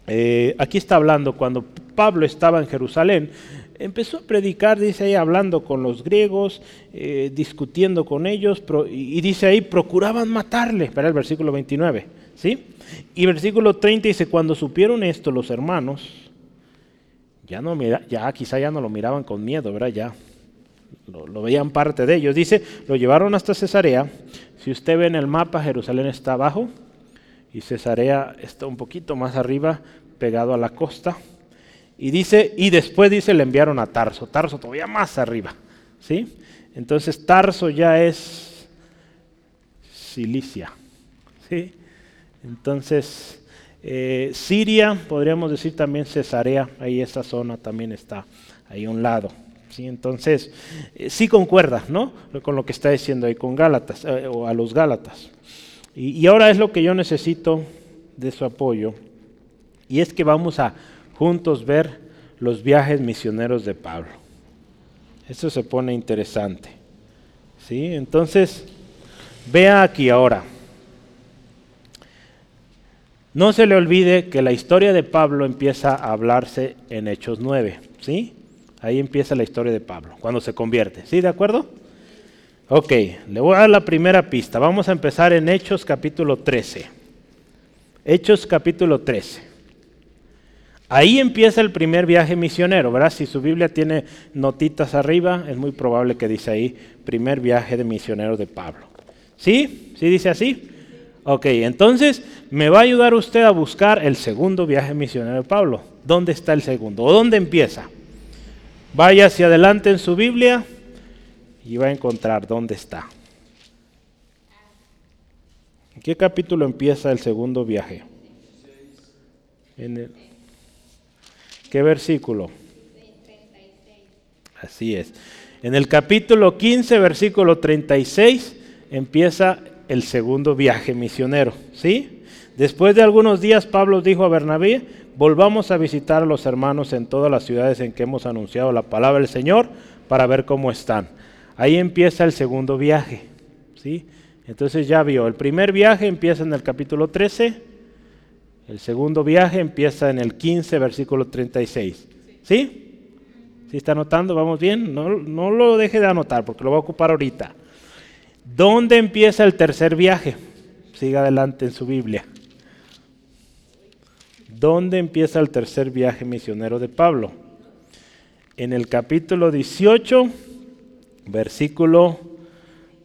Eh, aquí está hablando cuando Pablo estaba en Jerusalén, empezó a predicar, dice ahí, hablando con los griegos, eh, discutiendo con ellos, y dice ahí, procuraban matarle, espera el versículo 29, ¿sí? Y versículo 30 dice, cuando supieron esto los hermanos, ya, no mira, ya quizá ya no lo miraban con miedo, ¿verdad? Ya lo, veían parte de ellos. Dice, lo llevaron hasta Cesarea, si usted ve en el mapa, Jerusalén está abajo, y Cesarea está un poquito más arriba, pegado a la costa. Y dice, y después dice, le enviaron a Tarso, Tarso todavía más arriba, ¿sí? Entonces Tarso ya es Cilicia, ¿sí? Entonces, eh, Siria, podríamos decir también Cesarea, ahí esa zona también está, ahí a un lado. ¿Sí? Entonces, eh, sí concuerda, ¿no? Con lo que está diciendo ahí con Gálatas, eh, o a los Gálatas. Y, ahora es lo que yo necesito de su apoyo, y es que vamos a juntos ver los viajes misioneros de Pablo. Eso se pone interesante. ¿Sí? Entonces, vea aquí ahora. No se le olvide que la historia de Pablo empieza a hablarse en Hechos 9, ¿sí? Ahí empieza la historia de Pablo, cuando se convierte, ¿sí? ¿De acuerdo? Ok, le voy a dar la primera pista. Vamos a empezar en Hechos capítulo 13. Hechos capítulo 13. Ahí empieza el primer viaje misionero, ¿verdad? Si su Biblia tiene notitas arriba, es muy probable que dice ahí, primer viaje de misionero de Pablo. ¿Sí? ¿Sí dice así? Ok, entonces me va a ayudar usted a buscar el segundo viaje misionero de Pablo. ¿Dónde está el segundo? ¿O dónde empieza? Vaya hacia adelante en su Biblia y va a encontrar dónde está. ¿En qué capítulo empieza el segundo viaje? En el ¿Qué versículo? Así es. En el capítulo 15, versículo 36, empieza el segundo viaje misionero. ¿Sí? Después de algunos días, Pablo dijo a Bernabé, volvamos a visitar a los hermanos en todas las ciudades en que hemos anunciado la palabra del Señor para ver cómo están. Ahí empieza el segundo viaje. ¿Sí? Entonces ya vio, el primer viaje empieza en el capítulo 13, el segundo viaje empieza en el 15, versículo 36. ¿Sí? ¿Sí está anotando? ¿Vamos bien? No, no lo deje de anotar porque lo va a ocupar ahorita. ¿Dónde empieza el tercer viaje? Siga adelante en su Biblia. ¿Dónde empieza el tercer viaje misionero de Pablo? En el capítulo 18, versículo,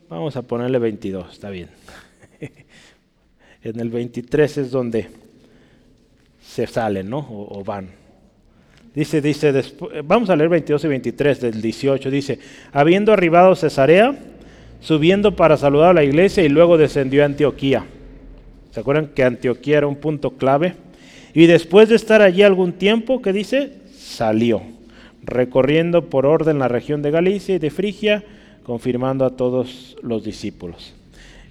vamos a ponerle 22, está bien. en el 23 es donde se salen, ¿no? O, van. Dice, dice, vamos a leer 22 y 23 del 18, dice, habiendo arribado Cesarea, subiendo para saludar a la iglesia y luego descendió a Antioquía. ¿Se acuerdan que Antioquía era un punto clave? Y después de estar allí algún tiempo, ¿qué dice? Salió, recorriendo por orden la región de Galicia y de Frigia, confirmando a todos los discípulos.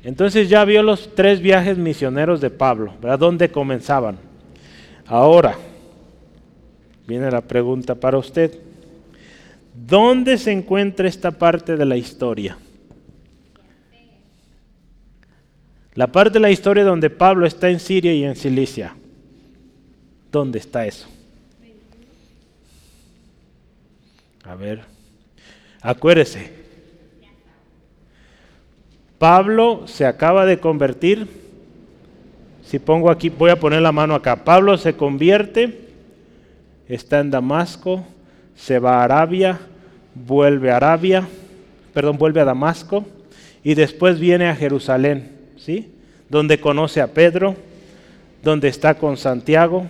Entonces ya vio los tres viajes misioneros de Pablo, ¿verdad? ¿Dónde comenzaban? Ahora, viene la pregunta para usted. ¿Dónde se encuentra esta parte de la historia? La parte de la historia donde Pablo está en Siria y en Cilicia. ¿Dónde está eso? A ver, acuérdese. Pablo se acaba de convertir si pongo aquí, voy a poner la mano acá. Pablo se convierte, está en Damasco, se va a Arabia, vuelve a Arabia, perdón, vuelve a Damasco y después viene a Jerusalén, ¿sí? Donde conoce a Pedro, donde está con Santiago,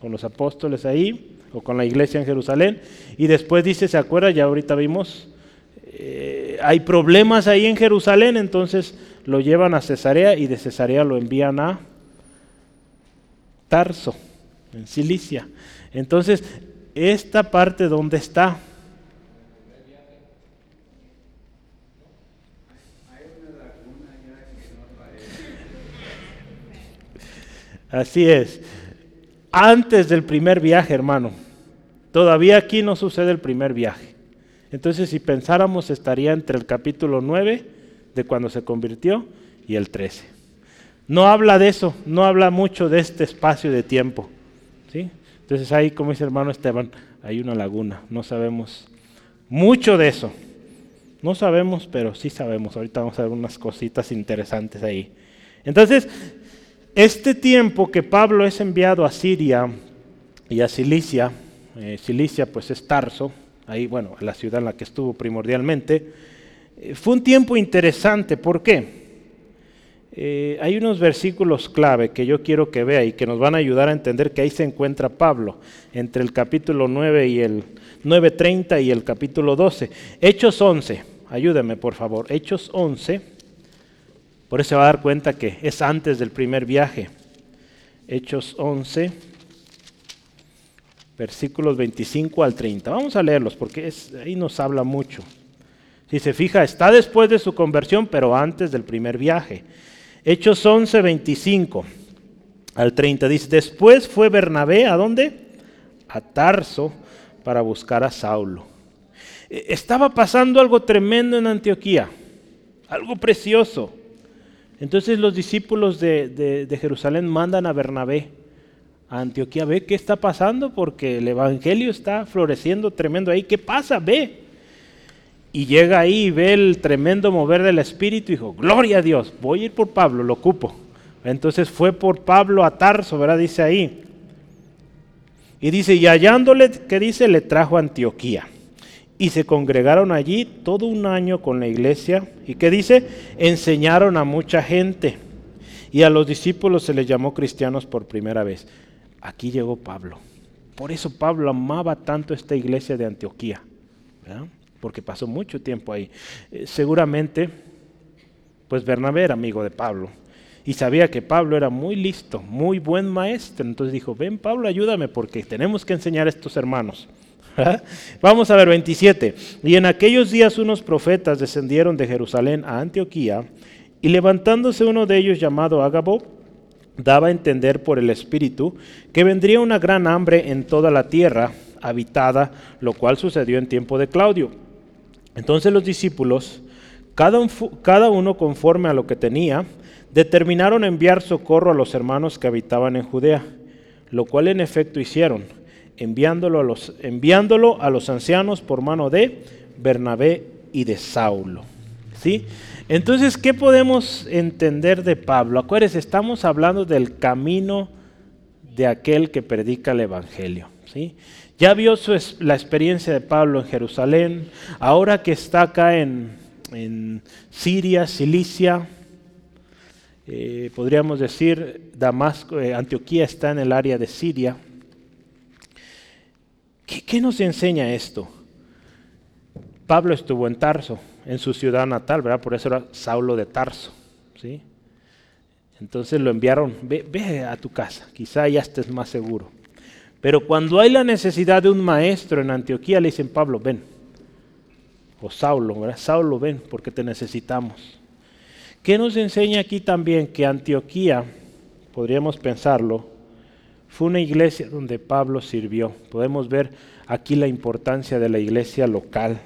con los apóstoles ahí, o con la iglesia en Jerusalén, y después dice, ¿se acuerda? Ya ahorita vimos, eh, hay problemas ahí en Jerusalén, entonces lo llevan a Cesarea y de Cesarea lo envían a Tarso, en Cilicia. Entonces, esta parte donde está, Así es. Antes del primer viaje, hermano. Todavía aquí no sucede el primer viaje. Entonces, si pensáramos, estaría entre el capítulo 9 de cuando se convirtió y el 13. No habla de eso, no habla mucho de este espacio de tiempo. ¿sí? Entonces ahí, como dice hermano Esteban, hay una laguna. No sabemos mucho de eso. No sabemos, pero sí sabemos. Ahorita vamos a ver unas cositas interesantes ahí. Entonces, este tiempo que Pablo es enviado a Siria y a Cilicia, eh, Cilicia pues es Tarso, ahí bueno, la ciudad en la que estuvo primordialmente, eh, fue un tiempo interesante. ¿Por qué? Eh, hay unos versículos clave que yo quiero que vea y que nos van a ayudar a entender que ahí se encuentra Pablo, entre el capítulo 9 y el 9.30 y el capítulo 12. Hechos 11, ayúdeme por favor, Hechos 11 por eso se va a dar cuenta que es antes del primer viaje. Hechos 11, versículos 25 al 30. Vamos a leerlos porque ahí nos habla mucho. Si se fija, está después de su conversión, pero antes del primer viaje. Hechos 11, 25 al 30. Dice, después fue Bernabé, ¿a dónde? A Tarso para buscar a Saulo. E, estaba pasando algo tremendo en Antioquía, algo precioso. Entonces los discípulos de, Jerusalén mandan a Bernabé a Antioquía, ve qué está pasando porque el Evangelio está floreciendo tremendo ahí, ¿qué pasa? Ve. Y llega ahí y ve el tremendo mover del Espíritu y dijo, gloria a Dios, voy a ir por Pablo, lo ocupo. Entonces fue por Pablo a Tarso, ¿verdad? Dice ahí. Y dice, y hallándole, ¿qué dice? Le trajo a Antioquía y se congregaron allí todo un año con la iglesia. ¿Y qué dice? Enseñaron a mucha gente. Y a los discípulos se les llamó cristianos por primera vez. Aquí llegó Pablo. Por eso Pablo amaba tanto esta iglesia de Antioquía. Porque pasó mucho tiempo ahí. Eh, seguramente, pues Bernabé era amigo de Pablo. Y sabía que Pablo era muy listo, muy buen maestro. Entonces dijo, ven Pablo, ayúdame porque tenemos que enseñar a estos hermanos. Vamos a ver 27. Y en aquellos días unos profetas descendieron de Jerusalén a Antioquía y levantándose uno de ellos llamado Agabo, daba a entender por el Espíritu que vendría una gran hambre en toda la tierra habitada, lo cual sucedió en tiempo de Claudio. Entonces los discípulos, cada uno conforme a lo que tenía, determinaron enviar socorro a los hermanos que habitaban en Judea, lo cual en efecto hicieron enviándolo a los, enviándolo a los ancianos por mano de Bernabé y de Saulo. ¿Sí? Entonces, ¿qué podemos entender de Pablo? Acuérdense, estamos hablando del camino de aquel que predica el Evangelio. ¿sí? Ya vio la experiencia de Pablo en Jerusalén, ahora que está acá en, Siria, Cilicia, eh, podríamos decir, Damasco, eh, Antioquía está en el área de Siria. ¿Qué, nos enseña esto? Pablo estuvo en Tarso, en su ciudad natal, ¿verdad? Por eso era Saulo de Tarso, ¿sí? Entonces lo enviaron, ve, ve, a tu casa, quizá ya estés más seguro. Pero cuando hay la necesidad de un maestro en Antioquía, le dicen, Pablo, ven. O Saulo, ¿verdad? Saulo, ven, porque te necesitamos. ¿Qué nos enseña aquí también? Que Antioquía, podríamos pensarlo, fue una iglesia donde Pablo sirvió. Podemos ver aquí la importancia de la iglesia local.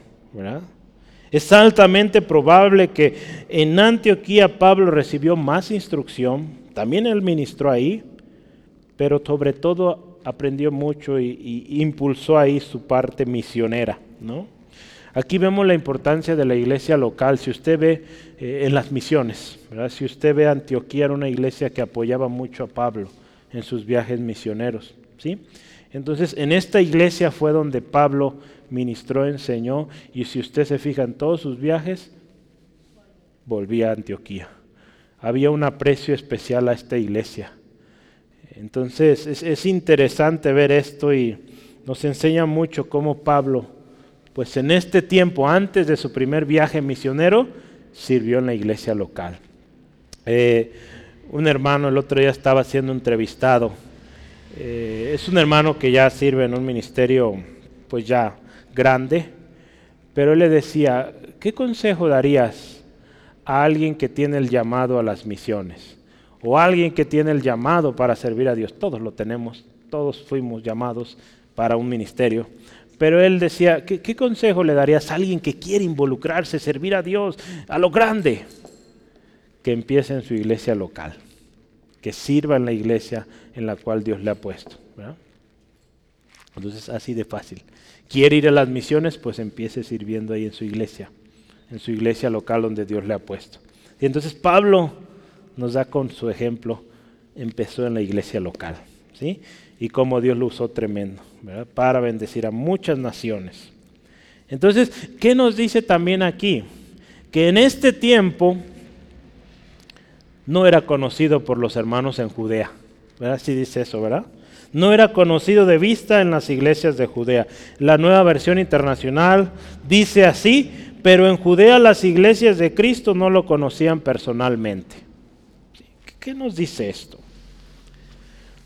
Es altamente probable que en Antioquía Pablo recibió más instrucción, también él ministró ahí, pero sobre todo aprendió mucho y, impulsó ahí su parte misionera, ¿no? Aquí vemos la importancia de la iglesia local. Si usted ve eh, en las misiones, si usted ve Antioquía era una iglesia que apoyaba mucho a Pablo en sus viajes misioneros. ¿sí? Entonces, en esta iglesia fue donde Pablo ministró, enseñó, y si usted se fija en todos sus viajes, volvía a Antioquía. Había un aprecio especial a esta iglesia. Entonces, es, es interesante ver esto y nos enseña mucho cómo Pablo, pues en este tiempo, antes de su primer viaje misionero, sirvió en la iglesia local. Eh, un hermano el otro día estaba siendo entrevistado. Eh, es un hermano que ya sirve en un ministerio pues ya grande, pero él le decía, ¿qué consejo darías a alguien que tiene el llamado a las misiones? O a alguien que tiene el llamado para servir a Dios. Todos lo tenemos, todos fuimos llamados para un ministerio. Pero él decía, ¿qué, ¿qué, consejo le darías a alguien que quiere involucrarse, servir a Dios a lo grande? Que empiece en su iglesia local, que sirva en la iglesia en la cual Dios le ha puesto. Entonces, así de fácil. Quiere ir a las misiones, pues empiece sirviendo ahí en su iglesia, en su iglesia local donde Dios le ha puesto. Y entonces Pablo nos da con su ejemplo, empezó en la iglesia local, ¿sí? Y cómo Dios lo usó tremendo, ¿verdad? Para bendecir a muchas naciones. Entonces, ¿qué nos dice también aquí? Que en este tiempo no era conocido por los hermanos en Judea, ¿verdad? Sí dice eso, ¿verdad? no era conocido de vista en las iglesias de Judea. La nueva versión internacional dice así, pero en Judea las iglesias de Cristo no lo conocían personalmente. ¿Qué nos dice esto?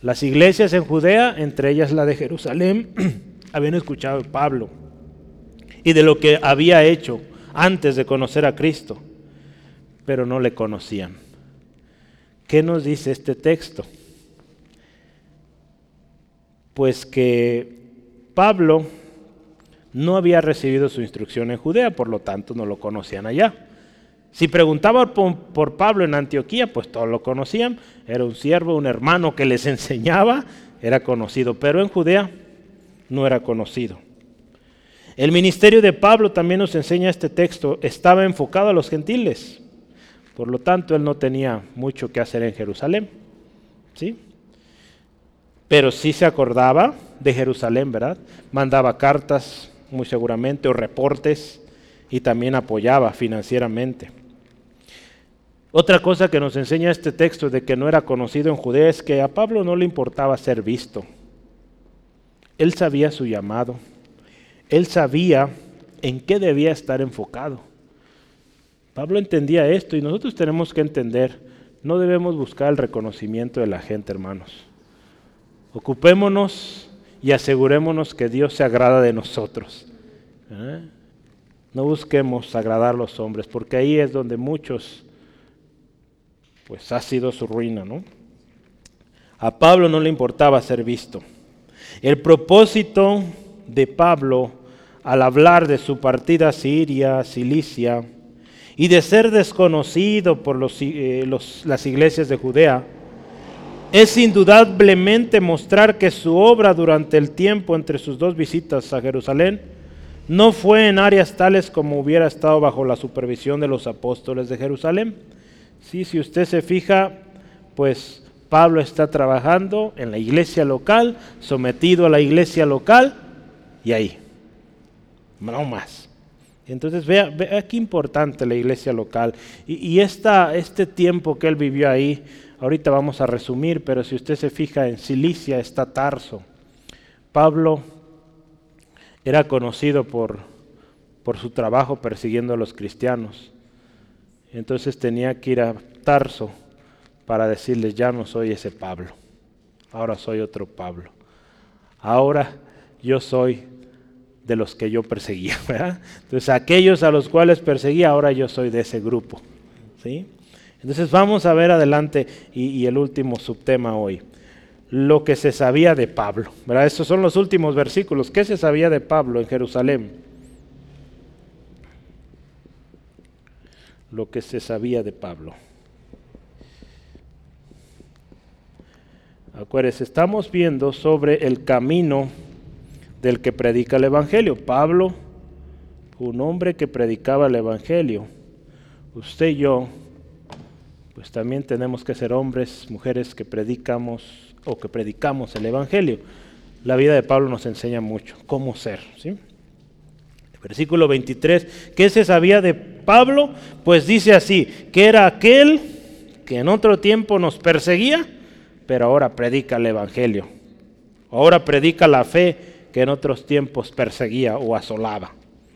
Las iglesias en Judea, entre ellas la de Jerusalén, habían escuchado de Pablo y de lo que había hecho antes de conocer a Cristo, pero no le conocían. ¿Qué nos dice este texto? pues que Pablo no había recibido su instrucción en Judea, por lo tanto no lo conocían allá. Si preguntaban por, Pablo en Antioquía, pues todos lo conocían, era un siervo, un hermano que les enseñaba, era conocido, pero en Judea no era conocido. El ministerio de Pablo también nos enseña este texto, estaba enfocado a los gentiles, por lo tanto él no tenía mucho que hacer en Jerusalén. ¿Sí? pero sí se acordaba de Jerusalén, ¿verdad? Mandaba cartas, muy seguramente, o reportes, y también apoyaba financieramente. Otra cosa que nos enseña este texto de que no era conocido en Judea es que a Pablo no le importaba ser visto. Él sabía su llamado. Él sabía en qué debía estar enfocado. Pablo entendía esto y nosotros tenemos que entender, no debemos buscar el reconocimiento de la gente, hermanos. Ocupémonos y asegurémonos que Dios se agrada de nosotros. ¿eh? No busquemos agradar a los hombres, porque ahí es donde muchos, pues ha sido su ruina, ¿no? A Pablo no le importaba ser visto. El propósito de Pablo al hablar de su partida a Siria, Cilicia, y de ser desconocido por los, eh, las iglesias de Judea, es indudablemente mostrar que su obra durante el tiempo entre sus dos visitas a Jerusalén no fue en áreas tales como hubiera estado bajo la supervisión de los apóstoles de Jerusalén. Sí, si usted se fija, pues Pablo está trabajando en la iglesia local, sometido a la iglesia local y ahí, no más. Entonces vea, vea qué importante la iglesia local. Y, esta, este tiempo que él vivió ahí, Ahorita vamos a resumir, pero si usted se fija en Cilicia está Tarso. Pablo era conocido por, por su trabajo persiguiendo a los cristianos. Entonces tenía que ir a Tarso para decirles, ya no soy ese Pablo, ahora soy otro Pablo. Ahora yo soy de los que yo perseguía. Entonces aquellos a los cuales perseguía, ahora yo soy de ese grupo. ¿sí? Entonces vamos a ver adelante y, el último subtema hoy. Lo que se sabía de Pablo. ¿verdad? Estos son los últimos versículos. ¿Qué se sabía de Pablo en Jerusalén? Lo que se sabía de Pablo. Acuérdense, estamos viendo sobre el camino del que predica el Evangelio. Pablo, un hombre que predicaba el Evangelio. Usted y yo pues también tenemos que ser hombres, mujeres que predicamos o que predicamos el Evangelio. la vida de Pablo nos enseña mucho, cómo ser. ¿sí? Versículo 23, ¿qué se sabía de Pablo? Pues dice así, que era aquel que en otro tiempo nos perseguía, pero ahora predica el Evangelio. Ahora predica la fe que en otros tiempos perseguía o asolaba.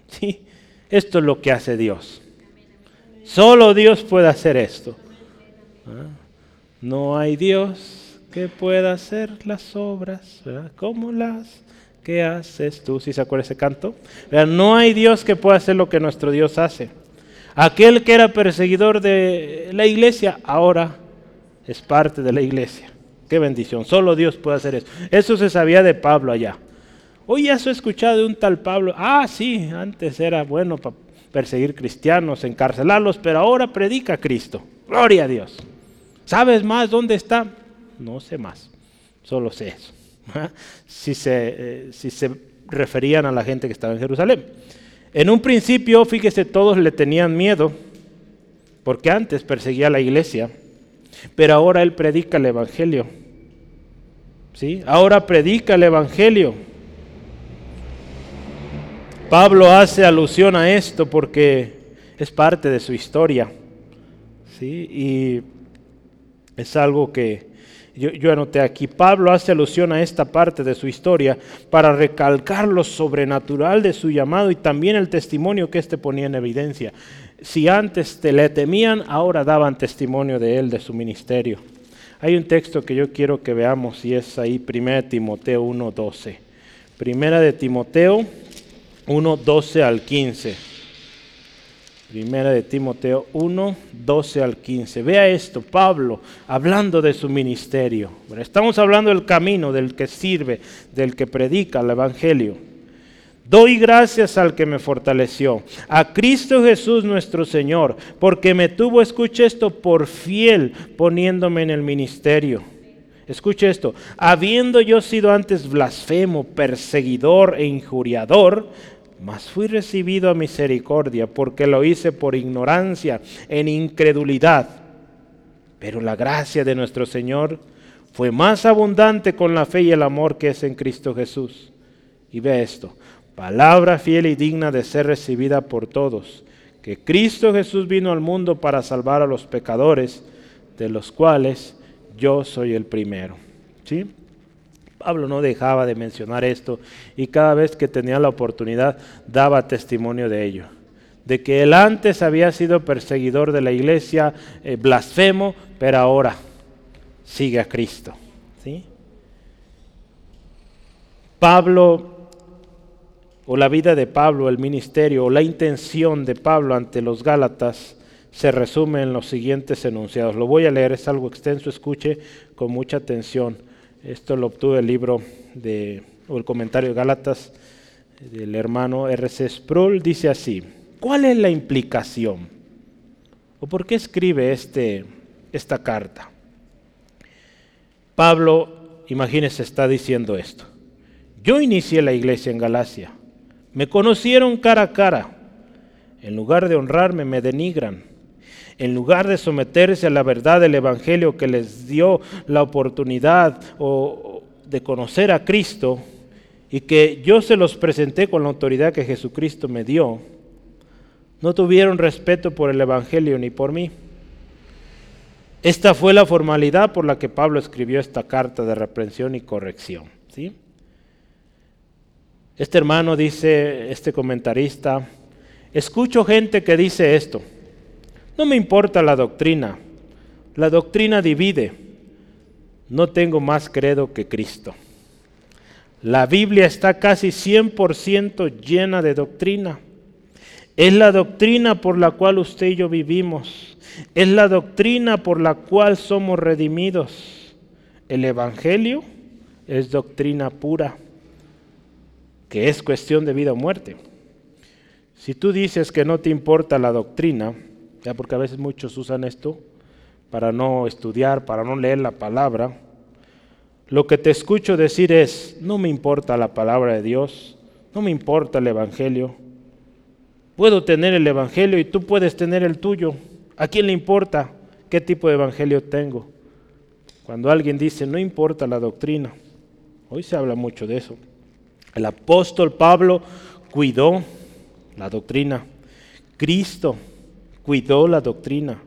¿Sí? Esto es lo que hace Dios. Solo Dios puede hacer esto. ¿Ah? No hay Dios que pueda hacer las obras como las que haces tú. ¿Sí se acuerda ese canto? No hay Dios que pueda hacer lo que nuestro Dios hace. Aquel que era perseguidor de la iglesia, ahora es parte de la iglesia. Qué bendición. Solo Dios puede hacer eso. Eso se sabía de Pablo allá. Hoy ya se ha escuchado de un tal Pablo. Ah, sí, antes era bueno para perseguir cristianos, encarcelarlos, pero ahora predica Cristo. Gloria a Dios. ¿Sabes más dónde está? No sé más. Solo sé eso. Si se, eh, si se referían a la gente que estaba en Jerusalén. En un principio, fíjese, todos le tenían miedo, porque antes perseguía a la iglesia, pero ahora él predica el Evangelio. ¿Sí? Ahora predica el Evangelio. Pablo hace alusión a esto porque es parte de su historia. ¿sí? Y es algo que yo, anoté aquí. Pablo hace alusión a esta parte de su historia para recalcar lo sobrenatural de su llamado y también el testimonio que éste ponía en evidencia. Si antes te le temían, ahora daban testimonio de él, de su ministerio. Hay un texto que yo quiero que veamos y es ahí 1 Timoteo 1.12. Primera de Timoteo 1, 12 al 15. Primera de Timoteo 1, 12 al 15. Vea esto, Pablo hablando de su ministerio. estamos hablando del camino, del que sirve, del que predica el Evangelio. Doy gracias al que me fortaleció, a Cristo Jesús nuestro Señor, porque me tuvo, escuche esto, por fiel poniéndome en el ministerio Escuche esto, habiendo yo sido antes blasfemo, perseguidor e injuriador, mas fui recibido a misericordia porque lo hice por ignorancia, en incredulidad. Pero la gracia de nuestro Señor fue más abundante con la fe y el amor que es en Cristo Jesús. Y ve esto, palabra fiel y digna de ser recibida por todos, que Cristo Jesús vino al mundo para salvar a los pecadores, de los cuales yo soy el primero. ¿Sí? Pablo no dejaba de mencionar esto y cada vez que tenía la oportunidad daba testimonio de ello. De que él antes había sido perseguidor de la iglesia, eh, blasfemo, pero ahora sigue a Cristo. ¿sí? Pablo, o la vida de Pablo, el ministerio, o la intención de Pablo ante los Gálatas, se resume en los siguientes enunciados. Lo voy a leer, es algo extenso, escuche con mucha atención. Esto lo obtuve el libro de, o el comentario de Gálatas del hermano R.C. Sproul. Dice así, ¿cuál es la implicación? ¿O por qué escribe este, esta carta? Pablo, imagínese, está diciendo esto. Yo inicié la iglesia en Galacia. Me conocieron cara a cara. En lugar de honrarme, me denigran en lugar de someterse a la verdad del Evangelio que les dio la oportunidad de conocer a Cristo y que yo se los presenté con la autoridad que Jesucristo me dio, no tuvieron respeto por el Evangelio ni por mí. Esta fue la formalidad por la que Pablo escribió esta carta de reprensión y corrección. ¿sí? Este hermano dice, este comentarista, escucho gente que dice esto. No me importa la doctrina. La doctrina divide. No tengo más credo que Cristo. La Biblia está casi 100% llena de doctrina. Es la doctrina por la cual usted y yo vivimos. Es la doctrina por la cual somos redimidos. El Evangelio es doctrina pura, que es cuestión de vida o muerte. Si tú dices que no te importa la doctrina, ya porque a veces muchos usan esto para no estudiar, para no leer la palabra. Lo que te escucho decir es, no me importa la palabra de Dios, no me importa el Evangelio. Puedo tener el Evangelio y tú puedes tener el tuyo. ¿A quién le importa qué tipo de Evangelio tengo? Cuando alguien dice, no importa la doctrina, Hoy se habla mucho de eso. El apóstol Pablo cuidó la doctrina. Cristo cuidó la doctrina.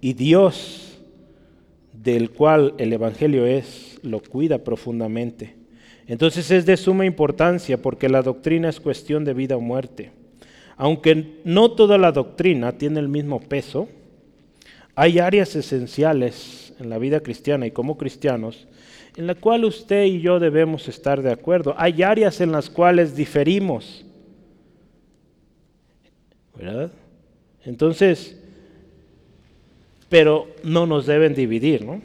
Y Dios, del cual el Evangelio es, lo cuida profundamente. Entonces es de suma importancia porque la doctrina es cuestión de vida o muerte. Aunque no toda la doctrina tiene el mismo peso, hay áreas esenciales en la vida cristiana y como cristianos en la cual usted y yo debemos estar de acuerdo. Hay áreas en las cuales diferimos. ¿Verdad? Entonces, pero no nos deben dividir, ¿no?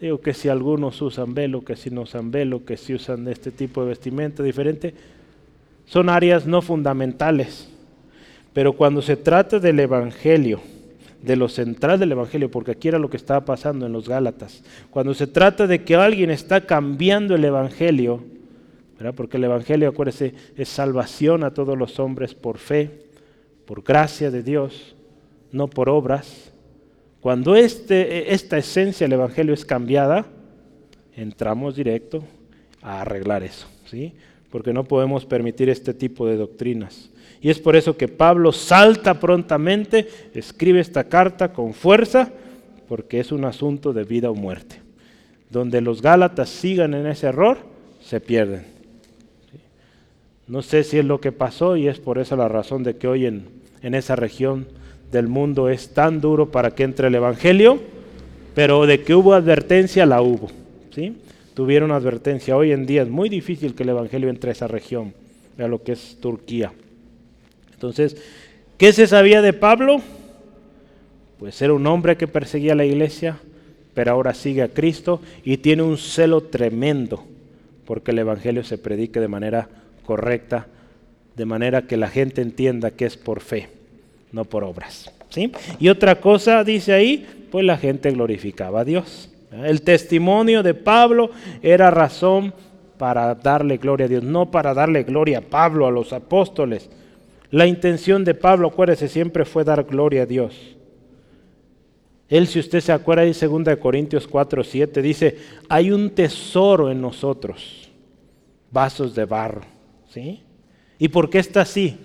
Digo que si algunos usan velo, que si no usan velo, que si usan este tipo de vestimenta diferente, son áreas no fundamentales. Pero cuando se trata del Evangelio, de lo central del Evangelio, porque aquí era lo que estaba pasando en los Gálatas, cuando se trata de que alguien está cambiando el Evangelio, porque el Evangelio, acuérdese, es salvación a todos los hombres por fe, por gracia de Dios, no por obras. Cuando este, esta esencia del Evangelio es cambiada, entramos directo a arreglar eso, ¿sí? porque no podemos permitir este tipo de doctrinas. Y es por eso que Pablo salta prontamente, escribe esta carta con fuerza, porque es un asunto de vida o muerte. Donde los Gálatas sigan en ese error, se pierden. No sé si es lo que pasó y es por eso la razón de que hoy en en esa región del mundo es tan duro para que entre el Evangelio, pero de que hubo advertencia, la hubo. ¿sí? Tuvieron advertencia. Hoy en día es muy difícil que el Evangelio entre a esa región, a lo que es Turquía. Entonces, ¿qué se sabía de Pablo? Pues era un hombre que perseguía a la iglesia, pero ahora sigue a Cristo y tiene un celo tremendo porque el Evangelio se predique de manera correcta de manera que la gente entienda que es por fe, no por obras. ¿sí? Y otra cosa dice ahí, pues la gente glorificaba a Dios. El testimonio de Pablo era razón para darle gloria a Dios, no para darle gloria a Pablo, a los apóstoles. La intención de Pablo, acuérdese, siempre fue dar gloria a Dios. Él, si usted se acuerda, en 2 Corintios 4, 7, dice, hay un tesoro en nosotros, vasos de barro. ¿sí? ¿Y por qué está así?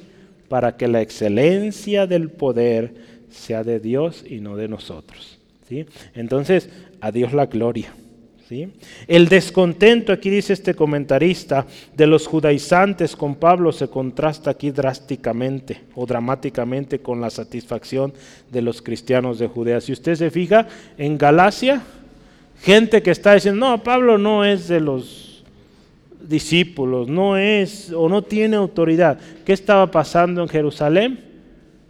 Para que la excelencia del poder sea de Dios y no de nosotros. ¿sí? Entonces, a Dios la gloria. ¿sí? El descontento, aquí dice este comentarista, de los judaizantes con Pablo se contrasta aquí drásticamente o dramáticamente con la satisfacción de los cristianos de Judea. Si usted se fija, en Galacia, gente que está diciendo, no, Pablo no es de los discípulos, no es o no tiene autoridad. ¿Qué estaba pasando en Jerusalén?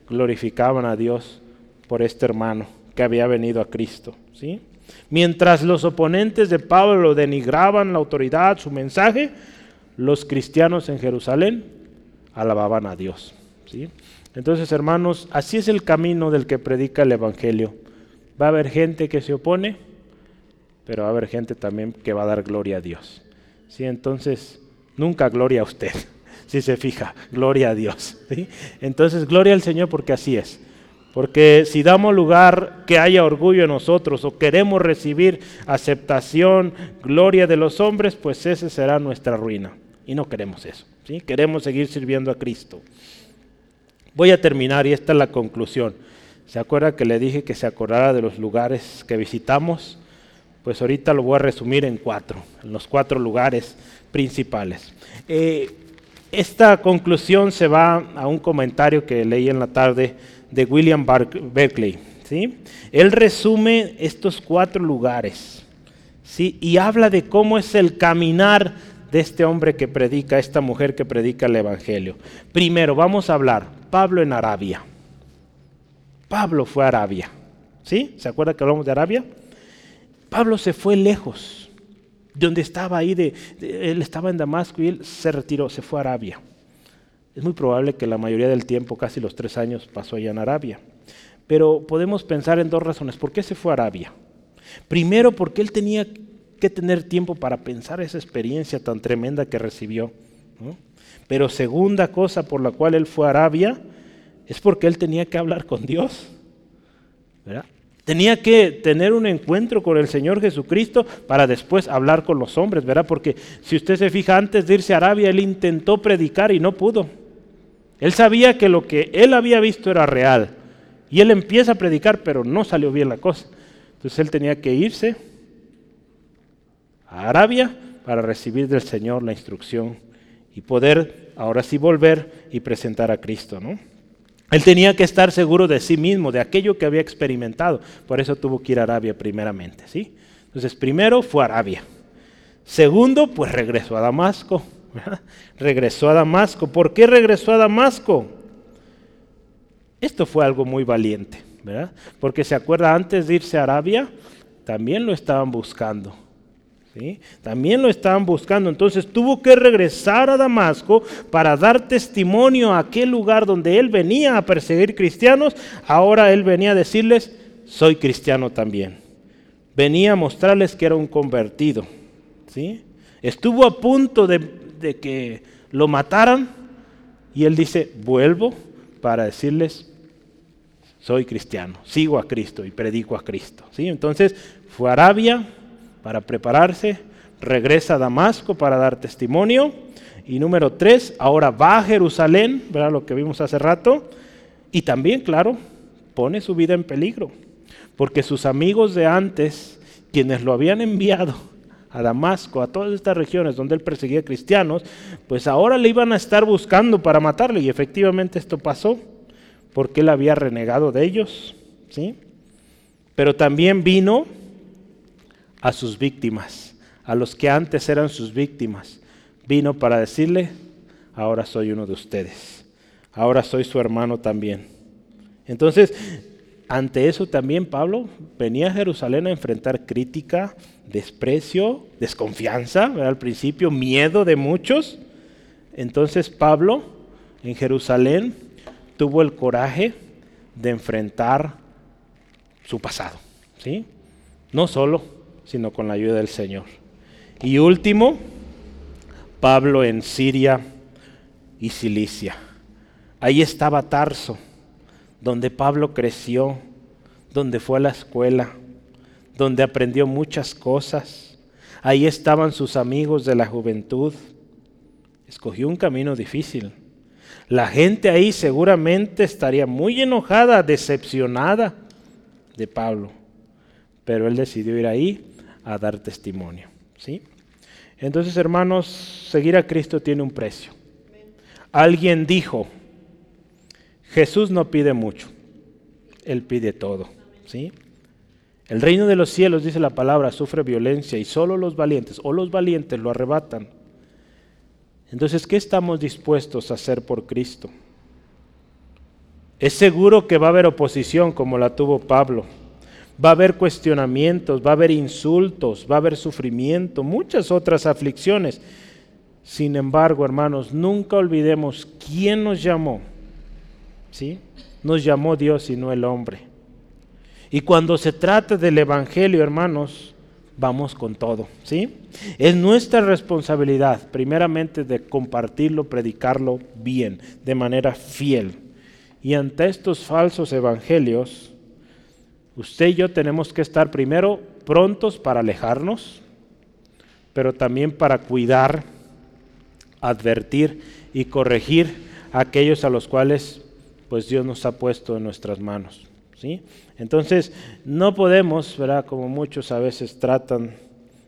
Glorificaban a Dios por este hermano que había venido a Cristo, ¿sí? Mientras los oponentes de Pablo denigraban la autoridad, su mensaje, los cristianos en Jerusalén alababan a Dios, ¿sí? Entonces, hermanos, así es el camino del que predica el evangelio. Va a haber gente que se opone, pero va a haber gente también que va a dar gloria a Dios. ¿Sí? Entonces, nunca gloria a usted, si se fija, gloria a Dios. Entonces, gloria al Señor porque así es. Porque si damos lugar que haya orgullo en nosotros o queremos recibir aceptación, gloria de los hombres, pues esa será nuestra ruina. Y no queremos eso. ¿sí? Queremos seguir sirviendo a Cristo. Voy a terminar y esta es la conclusión. ¿Se acuerda que le dije que se acordara de los lugares que visitamos? Pues ahorita lo voy a resumir en cuatro, en los cuatro lugares principales. Eh, esta conclusión se va a un comentario que leí en la tarde de William Berkeley. ¿sí? Él resume estos cuatro lugares ¿sí? y habla de cómo es el caminar de este hombre que predica, esta mujer que predica el Evangelio. Primero, vamos a hablar, Pablo en Arabia. Pablo fue a Arabia. ¿Sí? ¿Se acuerda que hablamos de Arabia? Pablo se fue lejos, de donde estaba ahí, él estaba en Damasco y él se retiró, se fue a Arabia. Es muy probable que la mayoría del tiempo, casi los tres años, pasó allá en Arabia. Pero podemos pensar en dos razones. ¿Por qué se fue a Arabia? Primero, porque él tenía que tener tiempo para pensar esa experiencia tan tremenda que recibió. Pero segunda cosa por la cual él fue a Arabia es porque él tenía que hablar con Dios. ¿verdad? Tenía que tener un encuentro con el Señor Jesucristo para después hablar con los hombres, ¿verdad? Porque si usted se fija, antes de irse a Arabia, él intentó predicar y no pudo. Él sabía que lo que él había visto era real. Y él empieza a predicar, pero no salió bien la cosa. Entonces él tenía que irse a Arabia para recibir del Señor la instrucción y poder ahora sí volver y presentar a Cristo, ¿no? Él tenía que estar seguro de sí mismo, de aquello que había experimentado. Por eso tuvo que ir a Arabia primeramente, ¿sí? Entonces, primero fue a Arabia. Segundo, pues regresó a Damasco. Regresó a Damasco. ¿Por qué regresó a Damasco? Esto fue algo muy valiente, ¿verdad? Porque se acuerda, antes de irse a Arabia, también lo estaban buscando. También lo estaban buscando. Entonces tuvo que regresar a Damasco para dar testimonio a aquel lugar donde él venía a perseguir cristianos. Ahora él venía a decirles, soy cristiano también. Venía a mostrarles que era un convertido. ¿sí? Estuvo a punto de, de que lo mataran y él dice, vuelvo para decirles, soy cristiano, sigo a Cristo y predico a Cristo. ¿sí? Entonces fue a Arabia para prepararse, regresa a Damasco para dar testimonio. Y número tres, ahora va a Jerusalén, ¿verdad? Lo que vimos hace rato. Y también, claro, pone su vida en peligro. Porque sus amigos de antes, quienes lo habían enviado a Damasco, a todas estas regiones donde él perseguía cristianos, pues ahora le iban a estar buscando para matarle. Y efectivamente esto pasó, porque él había renegado de ellos. ¿sí? Pero también vino a sus víctimas, a los que antes eran sus víctimas. Vino para decirle, ahora soy uno de ustedes, ahora soy su hermano también. Entonces, ante eso también Pablo venía a Jerusalén a enfrentar crítica, desprecio, desconfianza, al principio miedo de muchos. Entonces Pablo en Jerusalén tuvo el coraje de enfrentar su pasado, ¿sí? No solo sino con la ayuda del Señor. Y último, Pablo en Siria y Cilicia. Ahí estaba Tarso, donde Pablo creció, donde fue a la escuela, donde aprendió muchas cosas. Ahí estaban sus amigos de la juventud. Escogió un camino difícil. La gente ahí seguramente estaría muy enojada, decepcionada de Pablo. Pero él decidió ir ahí a dar testimonio. ¿sí? Entonces, hermanos, seguir a Cristo tiene un precio. Alguien dijo, Jesús no pide mucho, Él pide todo. ¿sí? El reino de los cielos, dice la palabra, sufre violencia y solo los valientes o los valientes lo arrebatan. Entonces, ¿qué estamos dispuestos a hacer por Cristo? Es seguro que va a haber oposición como la tuvo Pablo va a haber cuestionamientos, va a haber insultos, va a haber sufrimiento, muchas otras aflicciones. Sin embargo, hermanos, nunca olvidemos quién nos llamó. ¿Sí? Nos llamó Dios y no el hombre. Y cuando se trata del Evangelio, hermanos, vamos con todo. ¿sí? Es nuestra responsabilidad, primeramente, de compartirlo, predicarlo bien, de manera fiel. Y ante estos falsos evangelios, Usted y yo tenemos que estar primero prontos para alejarnos, pero también para cuidar, advertir y corregir a aquellos a los cuales pues Dios nos ha puesto en nuestras manos. ¿sí? Entonces, no podemos, ¿verdad? como muchos a veces tratan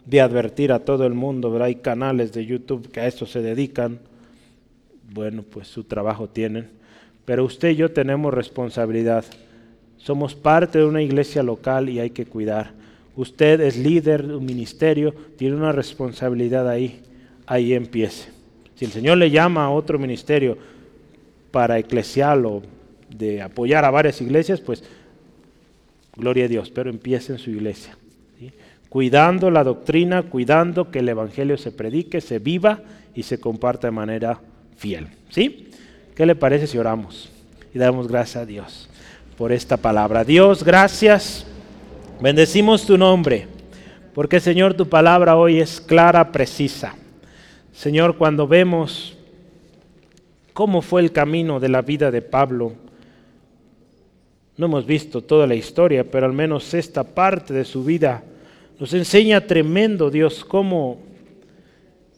de advertir a todo el mundo, ¿verdad? hay canales de YouTube que a eso se dedican, bueno, pues su trabajo tienen, pero usted y yo tenemos responsabilidad somos parte de una iglesia local y hay que cuidar. Usted es líder de un ministerio, tiene una responsabilidad ahí. Ahí empiece. Si el Señor le llama a otro ministerio para eclesial o de apoyar a varias iglesias, pues gloria a Dios, pero empiece en su iglesia. Cuidando la doctrina, cuidando que el Evangelio se predique, se viva y se comparta de manera fiel. ¿Sí? ¿Qué le parece si oramos? Y damos gracias a Dios por esta palabra. Dios, gracias. Bendecimos tu nombre, porque Señor, tu palabra hoy es clara, precisa. Señor, cuando vemos cómo fue el camino de la vida de Pablo, No hemos visto toda la historia, pero al menos esta parte de su vida nos enseña tremendo Dios cómo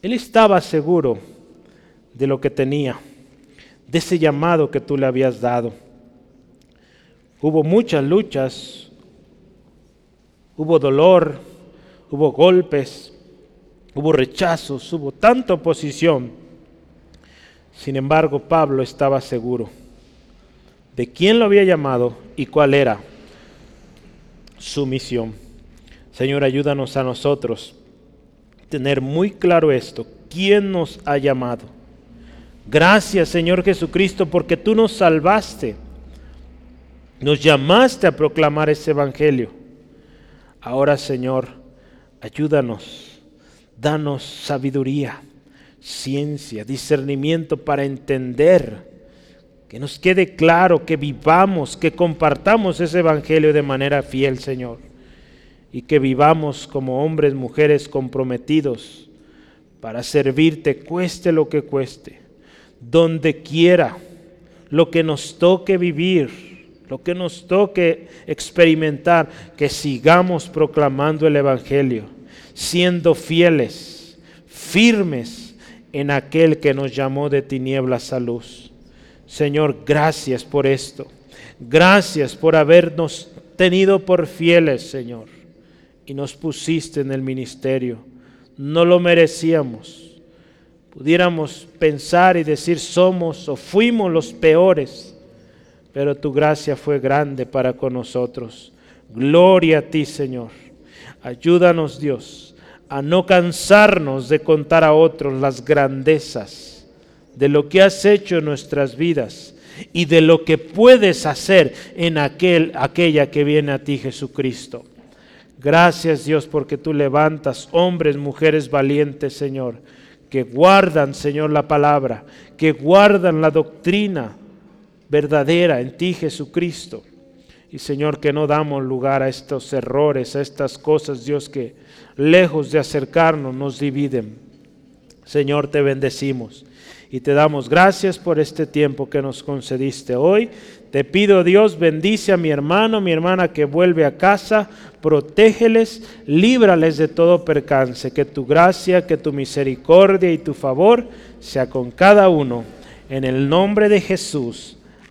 él estaba seguro de lo que tenía, de ese llamado que tú le habías dado. Hubo muchas luchas, hubo dolor, hubo golpes, hubo rechazos, hubo tanta oposición. Sin embargo, Pablo estaba seguro de quién lo había llamado y cuál era su misión. Señor, ayúdanos a nosotros tener muy claro esto, quién nos ha llamado. Gracias, Señor Jesucristo, porque tú nos salvaste. Nos llamaste a proclamar ese evangelio. Ahora, Señor, ayúdanos, danos sabiduría, ciencia, discernimiento para entender que nos quede claro, que vivamos, que compartamos ese Evangelio de manera fiel, Señor. Y que vivamos como hombres, mujeres comprometidos para servirte, cueste lo que cueste, donde quiera, lo que nos toque vivir, lo que nos toque experimentar, que sigamos proclamando el Evangelio, siendo fieles, firmes en aquel que nos llamó de tinieblas a luz Señor, gracias por esto. Gracias por habernos tenido por fieles, Señor. Y nos pusiste en el ministerio. No lo merecíamos. Pudiéramos pensar y decir somos o fuimos los peores. Pero tu gracia fue grande para con nosotros. Gloria a ti, Señor. Ayúdanos, Dios, a no cansarnos de contar a otros las grandezas de lo que has hecho en nuestras vidas y de lo que puedes hacer en aquel, aquella que viene a ti, Jesucristo. Gracias Dios porque tú levantas hombres, mujeres valientes, Señor, que guardan, Señor, la palabra, que guardan la doctrina verdadera en ti, Jesucristo. Y Señor, que no damos lugar a estos errores, a estas cosas, Dios, que lejos de acercarnos nos dividen. Señor, te bendecimos y te damos gracias por este tiempo que nos concediste hoy. Te pido Dios, bendice a mi hermano, mi hermana que vuelve a casa, protégeles, líbrales de todo percance, que tu gracia, que tu misericordia y tu favor sea con cada uno. En el nombre de Jesús.